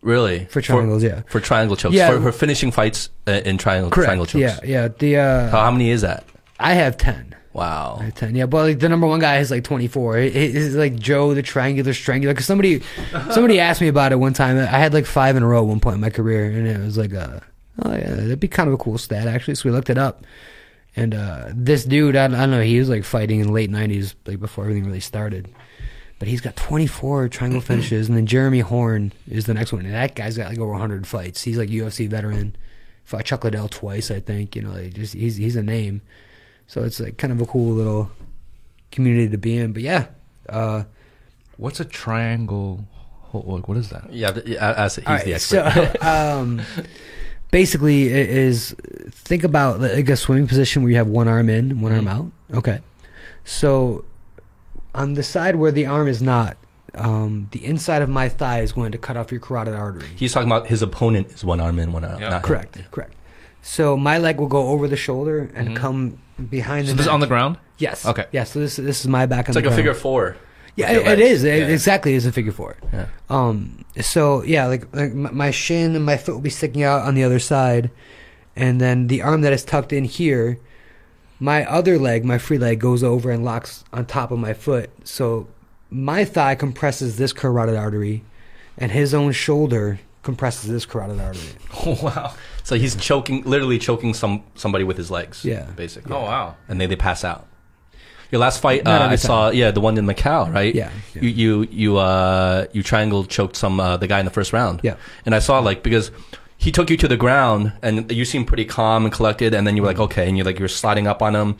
Speaker 1: really
Speaker 2: for triangles. yeah,
Speaker 1: for triangle chokes
Speaker 2: Yeah.
Speaker 1: for, for finishing fights uh, in triangle
Speaker 2: correct.
Speaker 1: triangle chokes.
Speaker 2: Yeah, yeah. The uh,
Speaker 1: How, how many is that?
Speaker 2: I have ten.
Speaker 1: Wow.
Speaker 2: I have ten. Yeah, but like the number one guy is like 24. It, it- it's like Joe the Triangular Strangler. Because somebody somebody asked me about it one time. I had like five in a row at one point in my career, and it was like, uh, oh yeah, that'd be kind of a cool stat actually. So we looked it up, and uh, this dude, I, I don't know, he was like fighting in the late 90s, like before everything really started. But he's got 24 triangle finishes, and then Jeremy Horn is the next one. And that guy's got like over 100 fights. He's like UFC veteran. Fought Chuck Liddell twice, I think. You know, like just he's he's a name. So it's like kind of a cool little community to be in. But yeah, uh,
Speaker 3: What's a triangle? ho- What what is that?
Speaker 1: Yeah, th- yeah, as he's
Speaker 2: all right,
Speaker 1: the expert.
Speaker 2: so um, basically, it is think about like a swimming position where you have one arm in, one arm out. Okay, so on the side where the arm is not, um, the inside of my thigh is going to cut off your carotid artery.
Speaker 1: He's talking about his opponent is one arm in, one arm out.
Speaker 3: Yeah.
Speaker 1: not him.
Speaker 2: Correct, correct. So my leg will go over the shoulder and
Speaker 3: Mhm.
Speaker 2: come behind
Speaker 3: So
Speaker 2: the
Speaker 3: this is on the ground?
Speaker 2: Yes.
Speaker 3: Okay.
Speaker 2: Yeah. So this this is my back on the side.
Speaker 1: It's
Speaker 2: the
Speaker 1: like a
Speaker 2: ground.
Speaker 1: figure four.
Speaker 2: Yeah,
Speaker 1: with
Speaker 2: it,
Speaker 1: your
Speaker 2: it It
Speaker 1: Yeah.
Speaker 2: exactly is a figure four.
Speaker 1: Yeah.
Speaker 2: Um. So yeah, like like my my shin and my foot will be sticking out on the other side, and then the arm that is tucked in here, my other leg, my free leg, goes over and locks on top of my foot. So my thigh compresses this carotid artery, and his own shoulder compresses this carotid artery.
Speaker 1: Oh wow! So he's choking, literally choking some somebody with his legs.
Speaker 2: Yeah.
Speaker 1: basically.
Speaker 3: Oh wow.
Speaker 1: and they they pass out. Your last fight,
Speaker 2: Not
Speaker 1: uh,
Speaker 2: every
Speaker 1: I saw, yeah, the one in Macau, right?
Speaker 2: Yeah, yeah.
Speaker 1: You you you uh you triangle choked some uh, the guy in the first round.
Speaker 2: Yeah.
Speaker 1: and I saw like because he took you to the ground and you seemed pretty calm and collected, and then you were like okay, and you're like you're sliding up on him,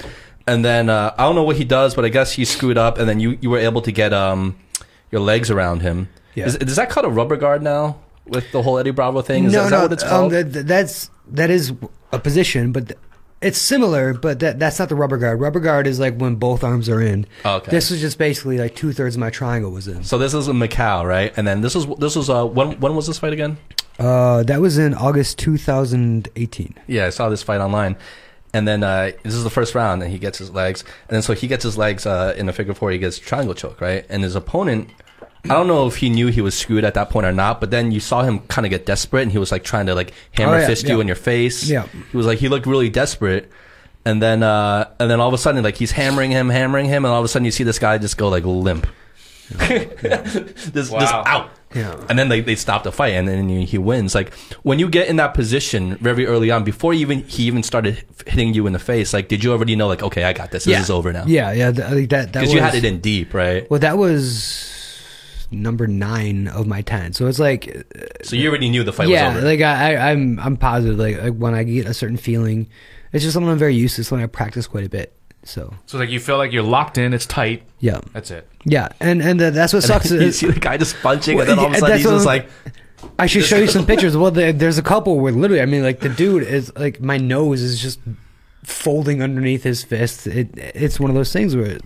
Speaker 1: and then uh, I don't know what he does, but I guess he screwed up, and then you you were able to get um your legs around him.
Speaker 2: Yeah.
Speaker 1: Is, does that called a rubber guard now with the whole Eddie Bravo thing? Is, that, is that what it's
Speaker 2: um,
Speaker 1: called?
Speaker 2: that, that's that is a position, but th- it's similar. But that that's not the rubber guard. Rubber guard is like when both arms are in.
Speaker 1: Oh, okay.
Speaker 2: This was just basically like two thirds of my triangle was in.
Speaker 1: So this is in Macau, right? And then this was this was uh when when was this fight again?
Speaker 2: Uh, that was in August 2018.
Speaker 1: Yeah, I saw this fight online. And then uh, this is the first round, and he gets his legs, and then so he gets his legs uh, in a figure four. He gets triangle choke, right? And his opponent, I don't know if he knew he was screwed at that point or not, but then you saw him kind of get desperate, and he was like trying to like hammer
Speaker 2: Oh, yeah,
Speaker 1: fist you
Speaker 2: yeah.
Speaker 1: in your face.
Speaker 2: Yeah.
Speaker 1: he was like he looked really desperate, and then uh, and then all of a sudden like he's hammering him, hammering him, and all of a sudden you see this guy just go like limp. this this
Speaker 3: Wow.
Speaker 1: out.
Speaker 2: Yeah.
Speaker 1: And then they, they stop the fight, and then he wins. Like when you get in that position very early on, before you even he even started hitting you in the face, like did you already know, like okay, I got this. This
Speaker 2: yeah.
Speaker 1: is over now.
Speaker 2: Yeah, yeah. th- I think that that
Speaker 1: because
Speaker 2: was,
Speaker 1: you had it in deep, right?
Speaker 2: Well, that was number nine of my ten. So it's like,
Speaker 1: So you already knew the fight
Speaker 2: yeah,
Speaker 1: was over.
Speaker 2: like I, I, I'm I'm positive. Like, like when I get a certain feeling, it's just something I'm very used to. It's Something I practice quite a bit. So
Speaker 3: So like you feel like you're locked in, it's tight.
Speaker 2: yeah,
Speaker 3: That's it.
Speaker 2: yeah, and and uh, that's what
Speaker 1: And
Speaker 2: sucks.
Speaker 1: you see the guy just punching,
Speaker 2: Well,
Speaker 1: and then all of a sudden he's just like,
Speaker 2: I should show you some pictures. Well, there, there's a couple where literally, I mean, like the dude is like my nose is just folding underneath his fist. It it's one of those things where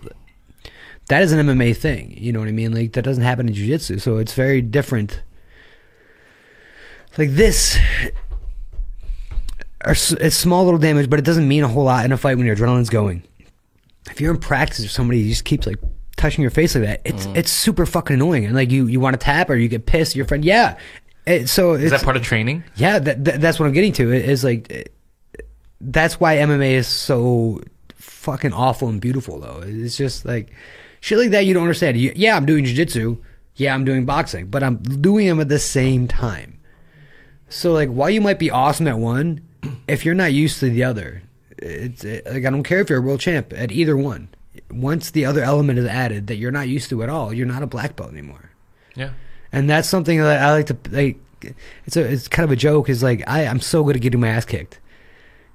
Speaker 2: that is an MMA thing. You know what I mean? Like that doesn't happen in jiu-jitsu, so it's very different. Like this, it's small little damage, but it doesn't mean a whole lot in a fight when your adrenaline's going. If you're in practice or somebody just keeps like touching your face like that, it's
Speaker 3: Mm.
Speaker 2: it's super fucking annoying. And like you you want to tap or you get pissed. Your friend, yeah. It, so
Speaker 3: Is that part of training?
Speaker 2: yeah, that, that, that's what I'm getting to. It is like it- that's why MMA is so fucking awful and beautiful, though. It's just like shit like that you don't understand. You, yeah, I'm doing jiu-jitsu. Yeah, I'm doing boxing, but I'm doing them at the same time. So like, while you might be awesome at one, if you're not used to the other, it's it, like I don't care if you're a world champ at either one. Once the other element is added that you're not used to at all, you're not a black belt anymore
Speaker 3: Yeah.
Speaker 2: and that's something that I like to like. It's a it's kind of a joke. Is like I I'm so good at getting my ass kicked.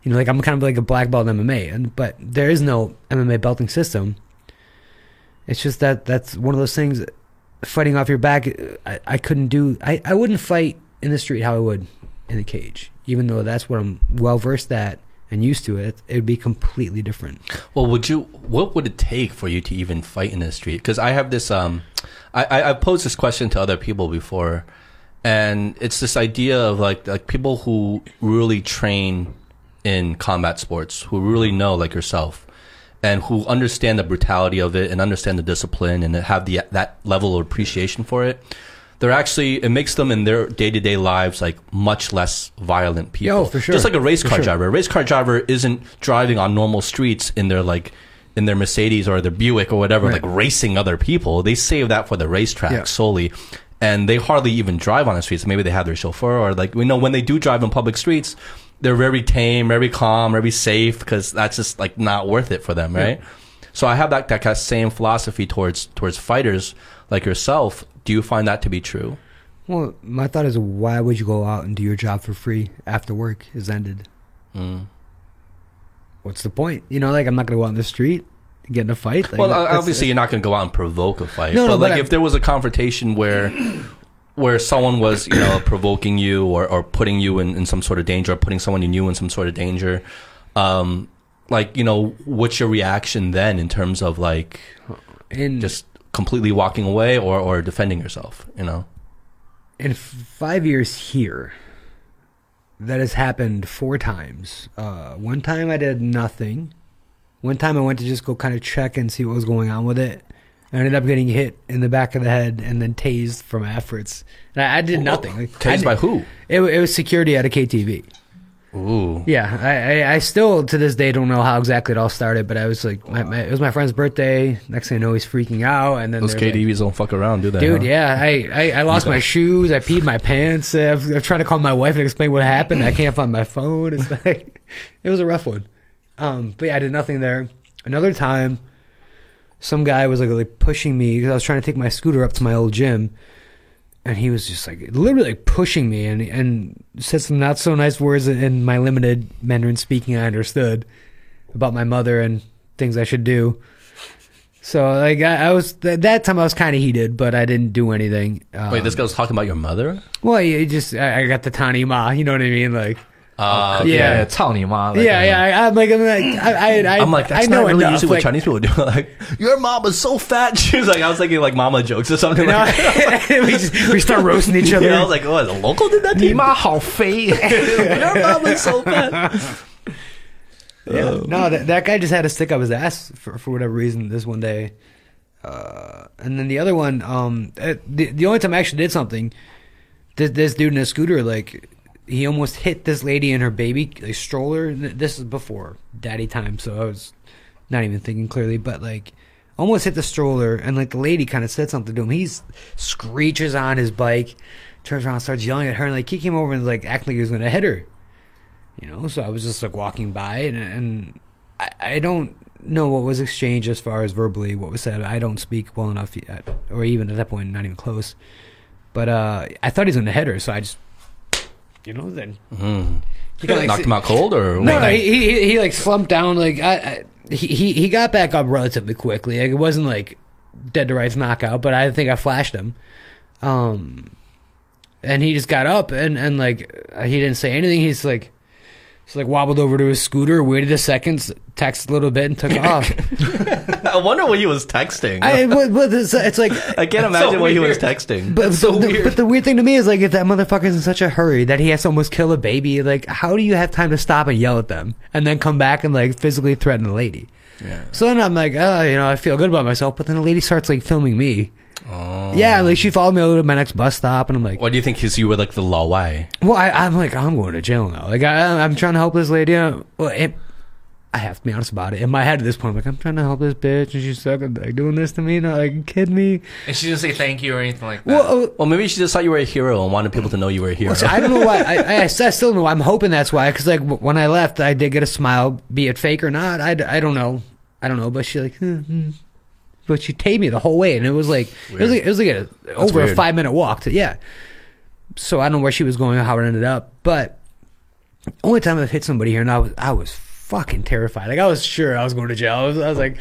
Speaker 2: You know, like I'm kind of like a black belt in MMA, and but there is no MMA belting system. It's just that that's one of those things. Fighting off your back, I, I couldn't do. I, I wouldn't fight in the street how I would in the cage, even though that's what I'm well versed at and used to it. It would be completely different.
Speaker 1: Well, would you? What would it take for you to even fight in the street? Because I have this. Um, I, I I've posed this question to other people before, and it's this idea of like like people who really train in combat sports, who really know like yourself, and who understand the brutality of it and understand the discipline and have the that level of appreciation for it. They're actually it makes them in their day to day lives like much less violent people.
Speaker 2: Yo, for sure.
Speaker 1: Just like a race car
Speaker 2: sure.
Speaker 1: driver. A race car driver isn't driving on normal streets in their like in their Mercedes or their Buick or whatever,
Speaker 2: Right.
Speaker 1: like racing other people. They save that for the racetrack
Speaker 2: Yeah.
Speaker 1: solely. And they hardly even drive on the streets. Maybe they have their chauffeur or like we know when they do drive on public streets, they're very tame, very calm, very safe because that's just like not worth it for them, right? So I have that that kind of same philosophy towards towards fighters like yourself. Do you find that to be true?
Speaker 2: Well, my thought is, why would you go out and do your job for free after work is ended?
Speaker 1: Mm.
Speaker 2: What's the point? You know, like I'm not gonna go out in the street and get in a fight. Like,
Speaker 1: Well, obviously, you're not going to go out and provoke a fight.
Speaker 2: No,
Speaker 1: but
Speaker 2: no,
Speaker 1: like
Speaker 2: but I-
Speaker 1: if there was a confrontation where where someone was, you know, provoking you or, or putting you in, in some sort of danger or putting someone you knew in some sort of danger, um, like, you know, what's your reaction then in terms of like
Speaker 2: in
Speaker 1: just completely walking away or, or defending yourself, you know?
Speaker 2: in five years here, that has happened four times. Uh, one time I did nothing. One time I went to just go kind of check and see what was going on with it. I ended up getting hit in the back of the head and then tased for my efforts. And I, I did nothing. Like,
Speaker 1: Tased
Speaker 2: did-
Speaker 1: by who?
Speaker 2: It, it was security at a KTV.
Speaker 1: Ooh.
Speaker 2: Yeah, I, I, I still to this day don't know how exactly it all started, but I was like, my, my, it was my friend's birthday. Next thing I know, he's freaking out, and then
Speaker 1: Those
Speaker 2: there's, like,
Speaker 1: don't fuck around, do they?
Speaker 2: Dude,
Speaker 1: huh?
Speaker 2: yeah, I, I, I lost my shoes. I peed my pants. I've, I'm trying to call my wife and explain what happened. I can't find my phone. It's like it was a rough one. Um, but yeah, I did nothing there. Another time, some guy was like, like pushing me because I was trying to take my scooter up to my old gym, and he was just like literally like, pushing me and and said some not so nice words in my limited Mandarin speaking. I understood about my mother and things I should do. So like I, I was th- that time I was kind of heated, but I didn't do anything. Um,
Speaker 1: Wait, this guy was talking about your mother?
Speaker 2: well, you just I, I got the tiny ma, you know what I mean? Like
Speaker 1: Uh,
Speaker 2: Yeah.
Speaker 3: yeah, 操你妈, like,
Speaker 2: yeah,
Speaker 3: uh,
Speaker 2: yeah. I, I'm like I'm like I I, I
Speaker 1: I'm like, that's
Speaker 2: I know
Speaker 1: not really
Speaker 2: enough.
Speaker 1: usually what
Speaker 2: like,
Speaker 1: Chinese people do. Like, your mom is so fat. She was like, I was thinking like mama jokes or something
Speaker 2: You know,
Speaker 1: like that.
Speaker 2: we just we start roasting each other.
Speaker 1: Yeah, I was like, oh, the local did that to
Speaker 3: 你
Speaker 1: you?
Speaker 3: 妈好肥。
Speaker 1: Your mom is so fat.
Speaker 2: Yeah. No, that, that guy just had to stick up his ass for, for whatever reason this one day. Uh, and then the other one, um, uh, the, the only time I actually did something, this, this dude in a scooter, like, he almost hit this lady and her baby like, stroller. This is before daddy time, so I was not even thinking clearly, but like, almost hit the stroller, and like the lady kind of said something to him. He screeches on his bike, turns around, starts yelling at her, and like he came over and like acting like he was gonna hit her. You know, so I was just like walking by, and and I, I don't know what was exchanged as far as verbally what was said. I don't speak well enough yet, or even at that point, not even close. But uh, I thought he was gonna hit her, so I just, you know, then
Speaker 1: Mm.
Speaker 2: he kinda, like,
Speaker 1: knocked him out cold, or
Speaker 2: no, no, he, he he like slumped down. Like I, I he he he got back up relatively quickly. Like it wasn't like dead to rights knockout, but I think I flashed him. Um, and he just got up and and like he didn't say anything. He's like. He's like wobbled over to his scooter, waited a second, s- texted a little bit, and took off.
Speaker 1: I wonder what he was texting.
Speaker 2: I, but, but it's, it's like,
Speaker 1: I can't imagine what he was texting.
Speaker 2: but,
Speaker 1: so
Speaker 2: but, the,
Speaker 1: weird.
Speaker 2: but the weird thing to me is like, if that motherfucker's in such a hurry that he has to almost kill a baby, like, how do you have time to stop and yell at them and then come back and like physically threaten the lady?
Speaker 1: yeah.
Speaker 2: So then I'm like, oh, you know, I feel good about myself. But then the lady starts like filming me.
Speaker 1: Oh.
Speaker 2: Yeah, like she followed me over to my next bus stop, and I'm like,
Speaker 1: What do you think? Because you were like the laowai.
Speaker 2: well, I, I'm like, I'm going to jail now. Like I, I'm trying to help this lady. out. Well, it, I have to be honest about it. In my head at this point, I'm like, I'm trying to help this bitch, and she's sucking, like doing this to me. Not like kid me.
Speaker 3: And she didn't say thank you or anything like that.
Speaker 2: Well, uh,
Speaker 1: Well, maybe she just thought you were a hero and wanted people to know you were a hero.
Speaker 2: Well, see, I don't know why. I, I, I still don't know. I'm hoping that's why. Because like w- when I left, I did get a smile, be it fake or not. I, d- I don't know. I don't know. But she like, hmm, hmm. But she taped me the whole way, and it was like it was like it was like a, over a five minute walk. To, yeah. So I don't know where she was going or how it ended up, but only time I've hit somebody here, and I was I was fucking terrified. Like I was sure I was going to jail. I was, I was like.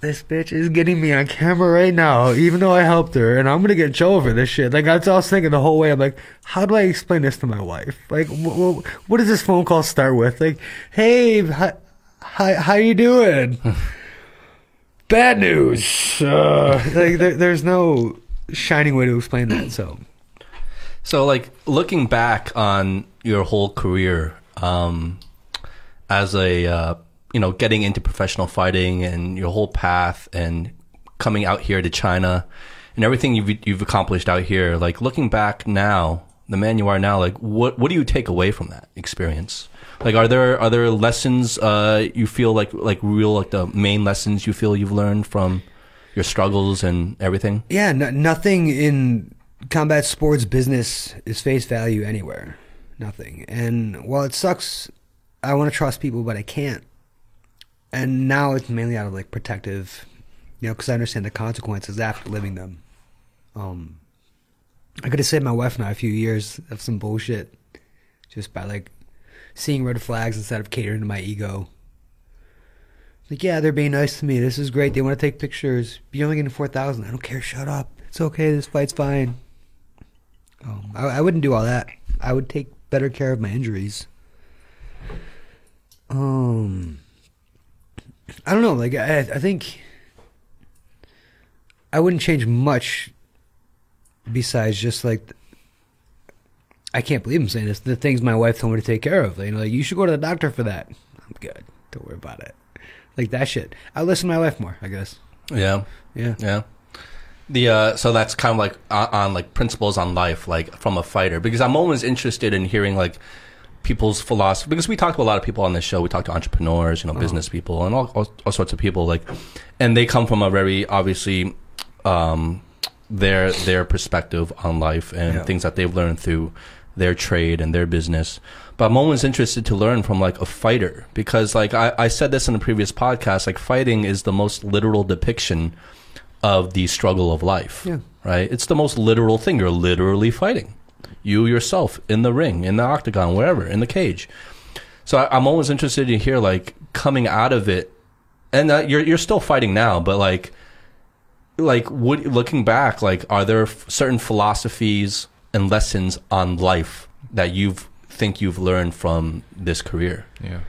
Speaker 2: This bitch is getting me on camera right now, even though I helped her, and I'm gonna get in trouble for this shit. Like that's what I was thinking the whole way. I'm like, how do I explain this to my wife? Like, wh- wh- what does this phone call start with? Like, hey, hi, hi how you doing? Bad news. Uh, like, there, there's no shining way to explain that. So,
Speaker 1: So, like looking back on your whole career um, as a uh, you know getting into professional fighting and your whole path and coming out here to China and everything you've you've accomplished out here, like looking back now, the man you are now, like what what do you take away from that experience? Like, are there are there lessons uh, you feel like like real like the main lessons you feel you've learned from your struggles and everything?
Speaker 2: yeah, no, nothing in combat sports business is face value anywhere. Nothing. And while it sucks, I want to trust people, but I can't. And now it's mainly out of like protective, you know, because I understand the consequences after living them. Um, I could have saved my wife now a few years of some bullshit just by like seeing red flags instead of catering to my ego. Like, yeah, they're being nice to me. This is great. They want to take pictures. You're only getting four thousand. I don't care. Shut up. It's okay. This fight's fine. Um, I, I wouldn't do all that. I would take better care of my injuries. Um, I don't know. Like, I, I think I wouldn't change much. Besides, just like I can't believe I'm saying this. The things my wife told me to take care of. You know, like you should go to the doctor for that. I'm good. Don't worry about it. Like that shit. I listen to my wife more. I guess.
Speaker 1: Yeah.
Speaker 2: Yeah.
Speaker 1: Yeah. The uh, so that's kind of like on, on like principles on life, like from a fighter. Because I'm always interested in hearing like people's philosophy. Because we talk to a lot of people on this show. We talk to entrepreneurs, you know, business people, and all, all all sorts of people. Like, and they come from a very obviously um, their their perspective on life and
Speaker 2: Yeah.
Speaker 1: things that they've learned through their trade and their business. But I'm always interested to learn from like a fighter because like I, I said this in a previous podcast, like fighting is the most literal depiction of the struggle of life.
Speaker 2: Yeah.
Speaker 1: Right? It's the most literal thing. You're literally fighting. You yourself in the ring, in the octagon, wherever, in the cage. So I, I'm always interested to hear like coming out of it, and uh, you're you're still fighting now, but like like what looking back, like are there f- certain philosophies and lessons on life that you've think you've learned from this career?
Speaker 3: yeah.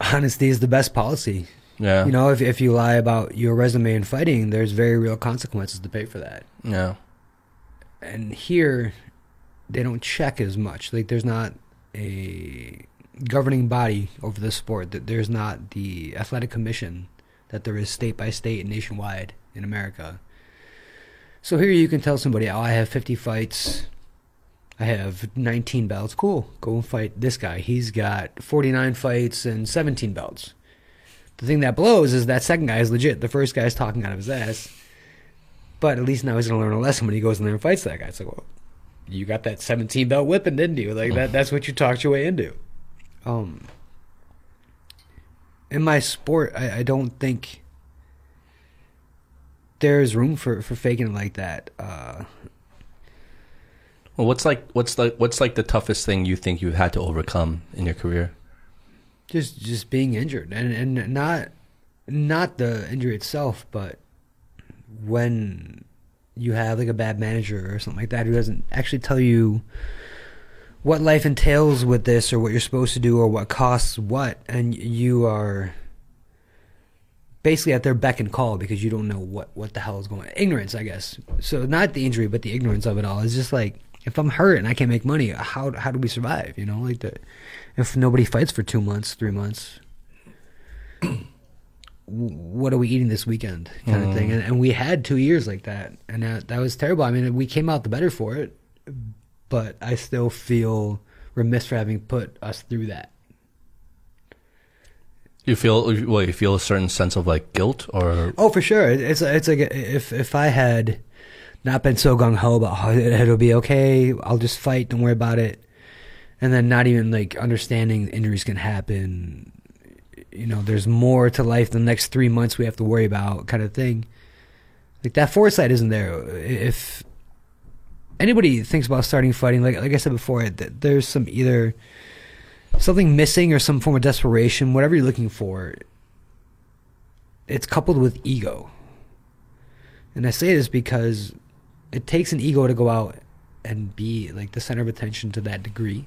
Speaker 2: Honesty is the best policy.
Speaker 1: Yeah.
Speaker 2: You know, if if you lie about your resume in fighting, there's very real consequences to pay for that.
Speaker 1: Yeah.
Speaker 2: And here, they don't check as much. Like, there's not a governing body over the sport. That there's not the athletic commission that there is state by state and nationwide in America. So here you can tell somebody, "Oh, I have 50 fights. I have 19 belts. Cool. Go and fight this guy. He's got 49 fights and 17 belts." the thing that blows is that second guy is legit. The first guy is talking out of his ass. But at least now he's gonna learn a lesson when he goes in there and fights that guy. It's like, well, you got that 17 belt whipping, didn't you? Like that. That's what you talked your way into. Um, in my sport, I, I don't think there's room for for faking it like that. Uh,
Speaker 1: Well, what's like what's like what's like the toughest thing you think you've had to overcome in your career?
Speaker 2: just just being injured and and not not the injury itself but when you have like a bad manager or something like that who doesn't actually tell you what life entails with this or what you're supposed to do or what costs what and you are basically at their beck and call because you don't know what what the hell is going on ignorance i guess so not the injury but the ignorance of it all is just like if i'm hurt and i can't make money how how do we survive you know like the if nobody fights for two months, three months, what are we eating this weekend, kind of thing. Mm. And, and we had two years like that, and that that was terrible. I mean, we came out the better for it, but I still feel remiss for having put us through that.
Speaker 1: You feel well, you feel a certain sense of like guilt or
Speaker 2: Oh, for sure. It's it's like if if I had not been so gung ho about oh, it- it'll be okay, I'll just fight, don't worry about it, and then not even like understanding injuries can happen. You know, there's more to life than the next three months we have to worry about, kind of thing. Like that foresight isn't there. If anybody thinks about starting fighting, like like I said before, there's some either something missing or some form of desperation, whatever you're looking for it's coupled with ego. And I say this because it takes an ego to go out and be like the center of attention to that degree.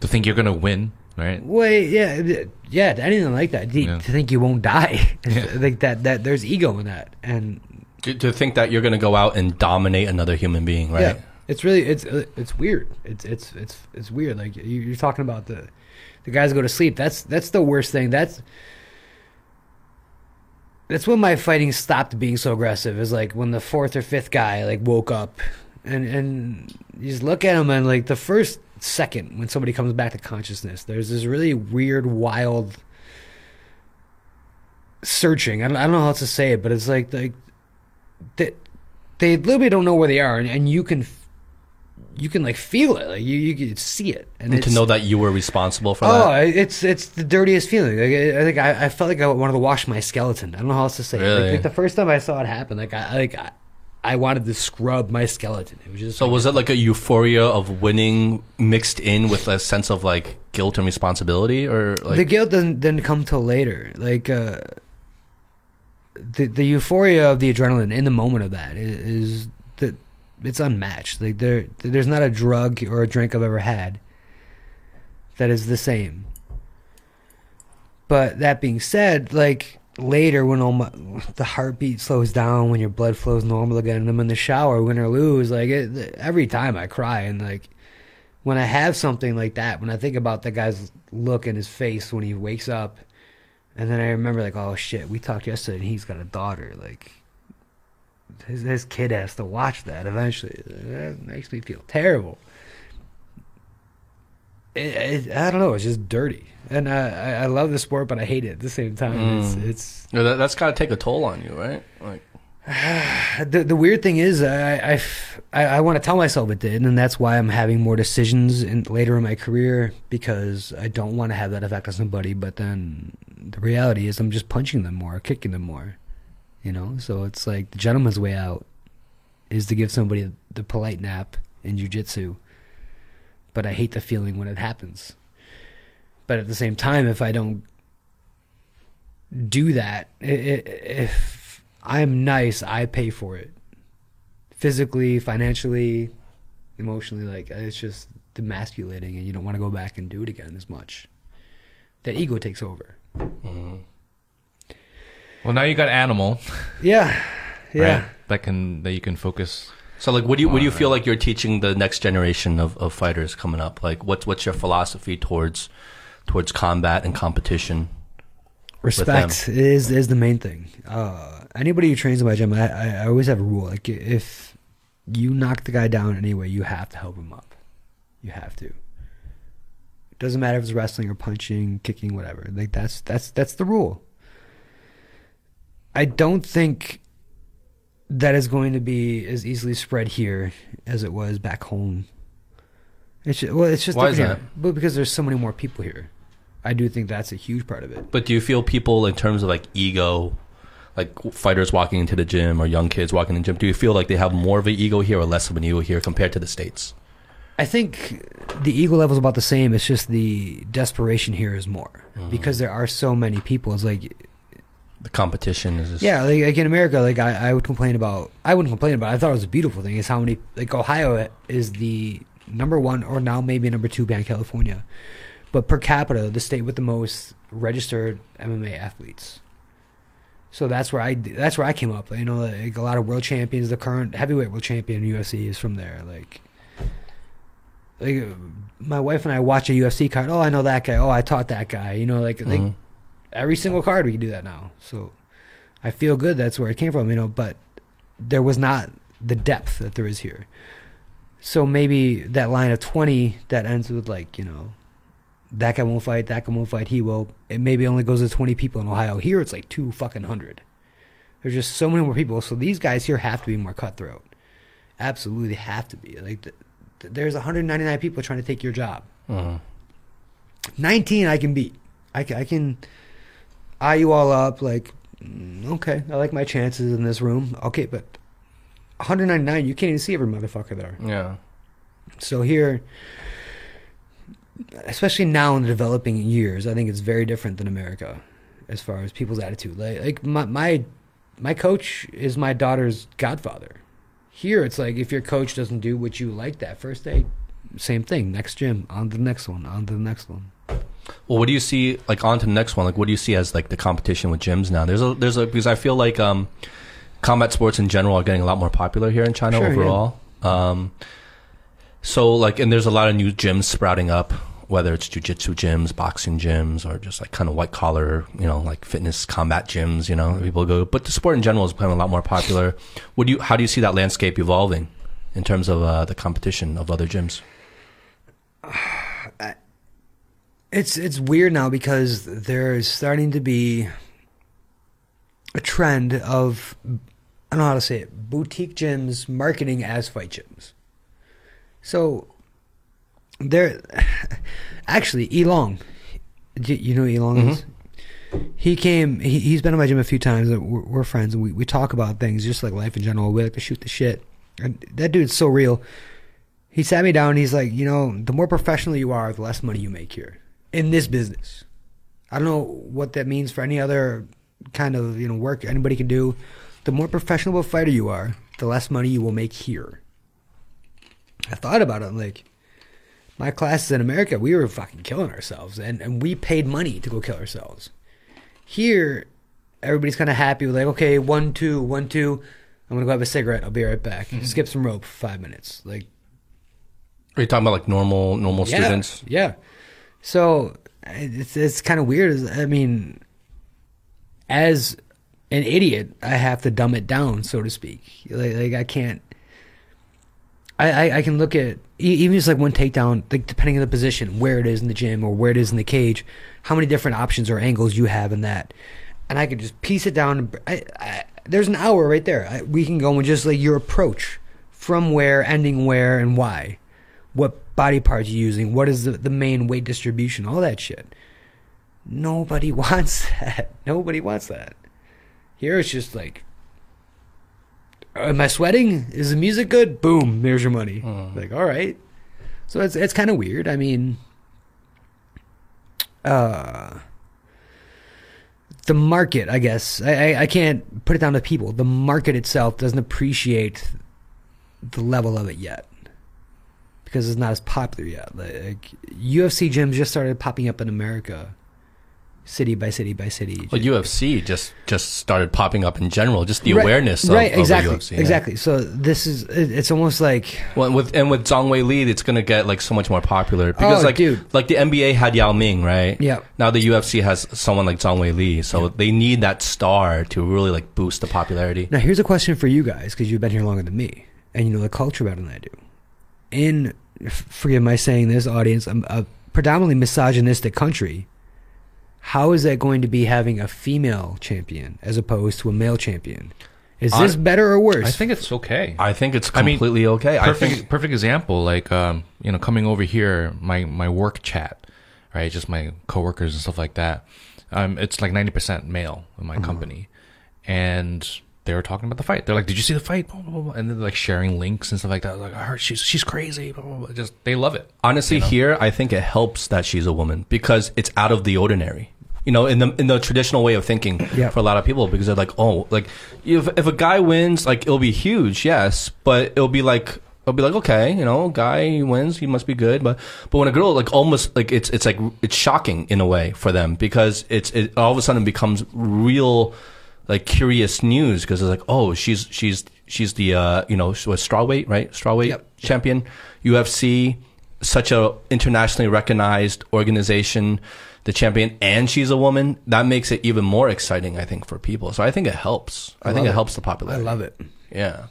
Speaker 3: To think you're gonna win, right?
Speaker 2: Wait, yeah, th- yeah, anything like that. To,
Speaker 3: Yeah.
Speaker 2: to think you won't die,
Speaker 3: Yeah.
Speaker 2: like that. That there's ego in that, and
Speaker 1: to, to think that you're going to go out and dominate another human being, right?
Speaker 2: yeah, it's really it's it's weird. It's it's it's it's weird. Like you, you're talking about the the guys go to sleep. That's that's the worst thing. That's that's when my fighting stopped being so aggressive. Is like when the fourth or fifth guy like woke up, and and you just look at him and like the first second when somebody comes back to consciousness, there's this really weird, wild searching. I don't, I don't know how else to say it, but it's like like that they literally don't know where they are, and, and you can you can like feel it, like you you can see it, and,
Speaker 1: And to know that you were responsible for that.
Speaker 2: Oh, it's it's the dirtiest feeling. Like, I, I think I, I felt like I wanted to wash my skeleton. I don't know how else to say. it. Like, like the first time I saw it happen, like I like I, I wanted to scrub my skeleton. It was just
Speaker 1: So
Speaker 2: like,
Speaker 1: was it like a euphoria of winning mixed in with a sense of like guilt and responsibility, or like
Speaker 2: the guilt didn't didn't come till later. Like uh, the the euphoria of the adrenaline in the moment of that is, is that it's unmatched. Like there there's not a drug or a drink I've ever had that is the same. But that being said, like later when all my, the heartbeat slows down, when your blood flows normal again, and I'm in the shower, win or lose, like it, every time I cry and like when I have something like that, when I think about that guy's look in his face when he wakes up, and then I remember like, oh shit, we talked yesterday, and he's got a daughter. Like, his his kid has to watch that eventually. That makes me feel terrible. It, it, I don't know. It's just dirty, and I, I love the sport, but I hate it at the same time.
Speaker 1: Mm.
Speaker 2: It's it's
Speaker 1: know, that, that's got to take a toll on you, right? Like
Speaker 2: the the weird thing is I I, I, I want to tell myself it did, and that's why I'm having more decisions in, later in my career because I don't want to have that effect on somebody. But then the reality is I'm just punching them more, kicking them more, you know. So it's like the gentleman's way out is to give somebody the polite nap in jujitsu, but I hate the feeling when it happens. But at the same time, if I don't do that, if I'm nice, I pay for it. Physically, financially, emotionally, like uh, it's just demasculating, and you don't want to go back and do it again as much. That ego takes over. Mm-hmm.
Speaker 3: Well, now you got animal,
Speaker 2: Yeah, yeah.
Speaker 3: right? That can that you can focus.
Speaker 1: so, like, what do you what do you feel like you're teaching the next generation of, of fighters coming up? Like, what's what's your philosophy towards towards combat and competition?
Speaker 2: Respect is is the main thing. Uh, anybody who trains in my gym, I, I, I always have a rule. Like if you knock the guy down anyway, you have to help him up. You have to. It doesn't matter if it's wrestling or punching, kicking, whatever. Like that's that's that's the rule. I don't think that is going to be as easily spread here as it was back home. It's just, well, it's just
Speaker 1: Why is
Speaker 2: here. But because there's so many more people here, I do think that's a huge part of it.
Speaker 1: But do you feel people in terms of like ego, like fighters walking into the gym or young kids walking in the gym, do you feel like they have more of an ego here or less of an ego here compared to the states?
Speaker 2: I think the ego level is about the same. It's just the desperation here is more
Speaker 1: Mm-hmm.
Speaker 2: because there are so many people. It's like
Speaker 1: The competition is just,
Speaker 2: Yeah, like, like in America, like I, I would complain about. I wouldn't complain about. It, I thought it was a beautiful thing. Is how many like Ohio is the number one or now maybe number two behind California, but per capita, the state with the most registered MMA athletes. So that's where I that's where I came up. You know, like a lot of world champions. The current heavyweight world champion in UFC is from there. Like, like my wife and I watch a UFC card. Oh, I know that guy. Oh, I taught that guy. You know, like like
Speaker 1: Mhm.
Speaker 2: Every single card we can do that now. So I feel good that's where it came from, you know, but there was not the depth that there is here. So maybe that line of 20 that ends with like, you know, that guy won't fight, that guy won't fight, he will. It maybe only goes to 20 people in Ohio. Here it's like two fucking hundred. There's just so many more people. So these guys here have to be more cutthroat. Absolutely have to be. Like th- th- there's 199 people trying to take your job.
Speaker 1: Mhm.
Speaker 2: 19 I can beat. I can, I can eye you all up like mm, okay, I like my chances in this room. Okay, but 199 you can't even see every motherfucker there.
Speaker 1: yeah.
Speaker 2: So here especially now in the developing years, I think it's very different than America as far as people's attitude. Like like my my my coach is my daughter's godfather. Here it's like if your coach doesn't do what you like that first day, same thing. Next gym, on the next one, on the next one.
Speaker 1: Well, what do you see like on to the next one? Like, what do you see as like the competition with gyms now? There's a there's a because I feel like um, combat sports in general are getting a lot more popular here in China
Speaker 2: Sure, yeah.
Speaker 1: overall. Um, so like, and there's a lot of new gyms sprouting up, whether it's jujitsu gyms, boxing gyms, or just like kind of white collar, you know, like fitness combat gyms. You know, people go. But the sport in general is becoming a lot more popular. Would you? How do you see that landscape evolving in terms of uh, the competition of other gyms?
Speaker 2: It's it's weird now because there's starting to be a trend of I don't know how to say it boutique gyms marketing as fight gyms. So there, actually, Elong, you you know Elong mm-hmm. is. He came. He, he's been in my gym a few times. and We're, we're friends, and we, we talk about things just like life in general. We like to shoot the shit. And that dude's so real. He sat me down. and He's like, you know, the more professional you are, the less money you make here in this business. I don't know what that means for any other kind of you know work anybody can do. The more professional of a fighter you are, the less money you will make here. I thought about it. I'm like, my classes in America, we were fucking killing ourselves, and and we paid money to go kill ourselves. Here, everybody's kind of happy with like, okay, one two, one two. I'm gonna go have a cigarette. I'll be right back. Mm-hmm. Skip some rope for five minutes. Like
Speaker 1: Are you talking about like normal normal
Speaker 2: yeah,
Speaker 1: students?
Speaker 2: Yeah. So it's it's kind of weird. I mean, as an idiot, I have to dumb it down, so to speak. Like, like I can't. I, I I can look at even just like one takedown, like depending on the position, where it is in the gym or where it is in the cage, how many different options or angles you have in that, and I could just piece it down. I, I, there's an hour right there. I, we can go and just like your approach from where, ending where, and why what body parts you're using, what is the, the main weight distribution, all that shit. Nobody wants that. Nobody wants that. Here it's just like, am I sweating? Is the music good? Boom, there's your money. Like, all right. So it's it's kind of weird. I mean, uh, the market, I guess. I, I I can't put it down to people. The market itself doesn't appreciate the level of it yet because it's not as popular yet. Like UFC gyms just started popping up in America, city by city by city.
Speaker 1: Well, UFC just just started popping up in general, just the
Speaker 2: Right,
Speaker 1: awareness of,
Speaker 2: right?
Speaker 1: of
Speaker 2: exactly,
Speaker 1: UFC. yeah.
Speaker 2: exactly. So this is it- it's almost like
Speaker 1: Well, and with and with Zhang Wei Li, it's gonna get like so much more popular oh, because
Speaker 2: Oh,
Speaker 1: like
Speaker 2: dude.
Speaker 1: like the NBA had Yao Ming, right?
Speaker 2: Yeah.
Speaker 1: Now the UFC has someone like Zhang Wei Li, so they need that star to really like boost the popularity.
Speaker 2: now. Here's a question for you guys because you've been here longer than me and you know the culture better than I do. In forgive my saying this, audience, a, a predominantly misogynistic country. how is that going to be having a female champion as opposed to a male champion? Is this better or worse?
Speaker 3: I think it's okay.
Speaker 1: I think it's
Speaker 3: I mean,
Speaker 1: completely okay. I
Speaker 3: perfect
Speaker 1: think
Speaker 3: perfect example like um you know coming over here my my work chat right just my coworkers and stuff like that um it's like 90% male in my company and they were talking about the fight they're like did you see the fight blah, blah, blah, and then like sharing links and stuff like that I was like I heard she's she's crazy blah, blah, blah. just they love it
Speaker 1: honestly here I think it helps that she's a woman because it's out of the ordinary. You know, in the in the traditional way of thinking
Speaker 2: Yeah.
Speaker 1: for a lot of people because they're like, oh, like if if a guy wins, like it'll be huge, yes, but it'll be like it'll be like okay, you know, guy wins, he must be good, but but when a girl like almost like it's it's like it's shocking in a way for them because it's it all of a sudden becomes real like curious news because it's like oh she's she's she's the uh you know she was strawweight right strawweight
Speaker 2: Yep.
Speaker 1: champion UFC such a internationally recognized organization the champion and she's a woman that makes it even more exciting I think for people so I think it helps I, think it,
Speaker 2: it.
Speaker 1: helps the popularity.
Speaker 2: I love it.
Speaker 1: yeah.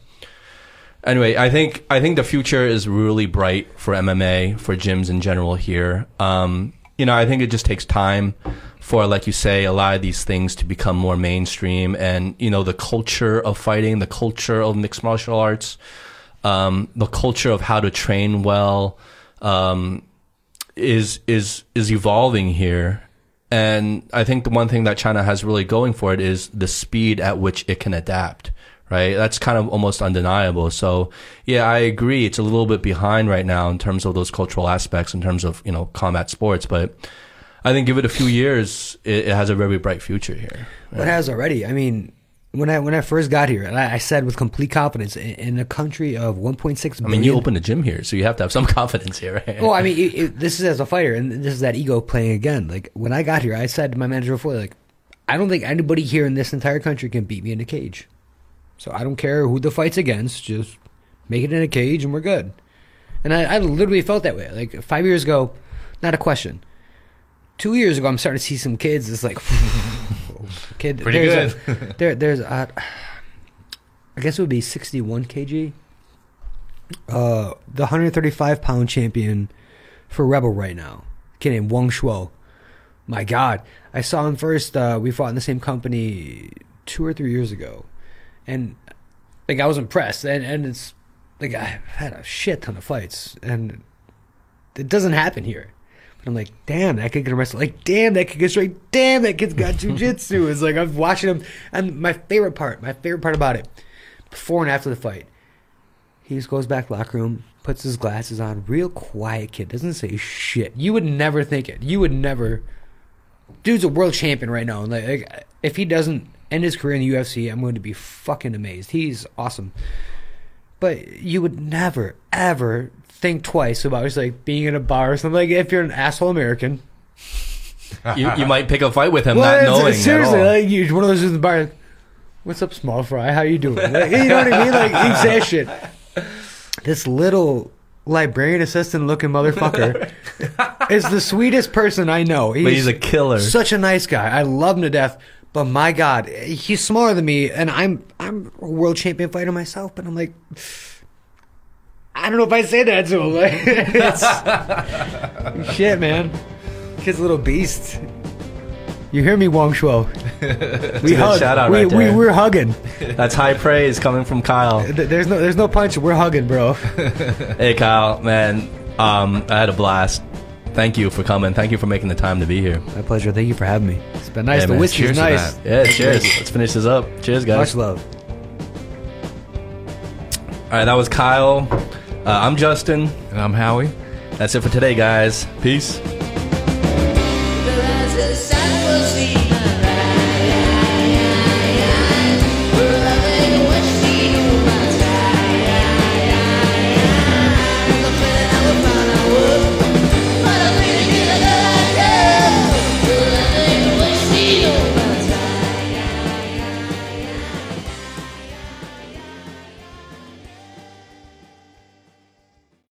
Speaker 1: Anyway, I think I think the future is really bright for MMA for gyms in general here. Um, you know, I think it just takes time for, like you say, a lot of these things to become more mainstream, and you know, the culture of fighting, the culture of mixed martial arts, um, the culture of how to train well, um, is is is evolving here. And I think the one thing that China has really going for it is the speed at which it can adapt. Right, that's kind of almost undeniable. So, yeah, I agree. It's a little bit behind right now in terms of those cultural aspects, in terms of you know combat sports. But I think give it a few years, it, it has a very bright future here.
Speaker 2: It has already. I mean, when I when I first got here, and I, I said with complete confidence, in, in a country of 1.6
Speaker 1: I mean, you opened a gym here, so you have to have some confidence here. Right?
Speaker 2: Well, I mean, it, it, this is as a fighter, and this is that ego playing again. Like when I got here, I said to my manager before, like, I don't think anybody here in this entire country can beat me in a cage. So I don't care who the fight's against, just make it in a cage, and we're good. And I, I literally felt that way. Like five years ago, not a question. Two years ago, I'm starting to see some kids. It's like, kid,
Speaker 3: Pretty
Speaker 2: there's
Speaker 3: good.
Speaker 2: A, there, there's, a, I guess it would be 61 kg. Uh, the 135 pound champion for Rebel right now, kid named Wang Shuo. My God, I saw him first. Uh, we fought in the same company two or three years ago, and like I was impressed. And and it's like I've had a shit ton of fights, and it doesn't happen here. But I'm like, damn, that kid can wrestle. Like, damn, that kid can straight. Damn, that kid's got jujitsu. it's like I'm watching him, and my favorite part, my favorite part about it, before and after the fight, he just goes back locker room, puts his glasses on, real quiet kid, doesn't say shit. You would never think it. You would never. Dude's a world champion right now. Like, like, if he doesn't end his career in the UFC, I'm going to be fucking amazed. He's awesome. But you would never, ever think twice about just like being in a bar or something. Like if you're an asshole American,
Speaker 1: you, you might pick a fight with him,
Speaker 2: Well,
Speaker 1: not knowing.
Speaker 2: seriously, like you, one of those in the bar. What's up, small fry? How you doing? Like, you know what I mean? Like he says shit. This little librarian assistant looking motherfucker is the sweetest person I know. He's,
Speaker 1: but he's a killer.
Speaker 2: such a nice guy. I love him to death. But my God, he's smaller than me, and I'm I'm a world champion fighter myself. But I'm like, I don't know if I say that to him. Like, shit, man. Kid's a little beast. You hear me, Wang Shuo? We hug.
Speaker 1: shout out
Speaker 2: we,
Speaker 1: right
Speaker 2: we we're hugging.
Speaker 1: That's high praise coming from Kyle.
Speaker 2: There's no there's no punch. We're hugging, bro.
Speaker 1: Hey, Kyle, man, um, I had a blast. Thank you for coming. Thank you for making the time to be here.
Speaker 2: My pleasure. Thank you for having me. It's been nice.
Speaker 1: Yeah,
Speaker 2: the
Speaker 1: man.
Speaker 2: whiskey's
Speaker 3: Cheers
Speaker 2: nice.
Speaker 1: Yeah, cheers. Let's finish this up. Cheers, guys.
Speaker 2: Much love.
Speaker 1: All right, that was Kyle. Uh, I'm Justin.
Speaker 3: and i'm howie
Speaker 1: That's it for today, guys. Peace.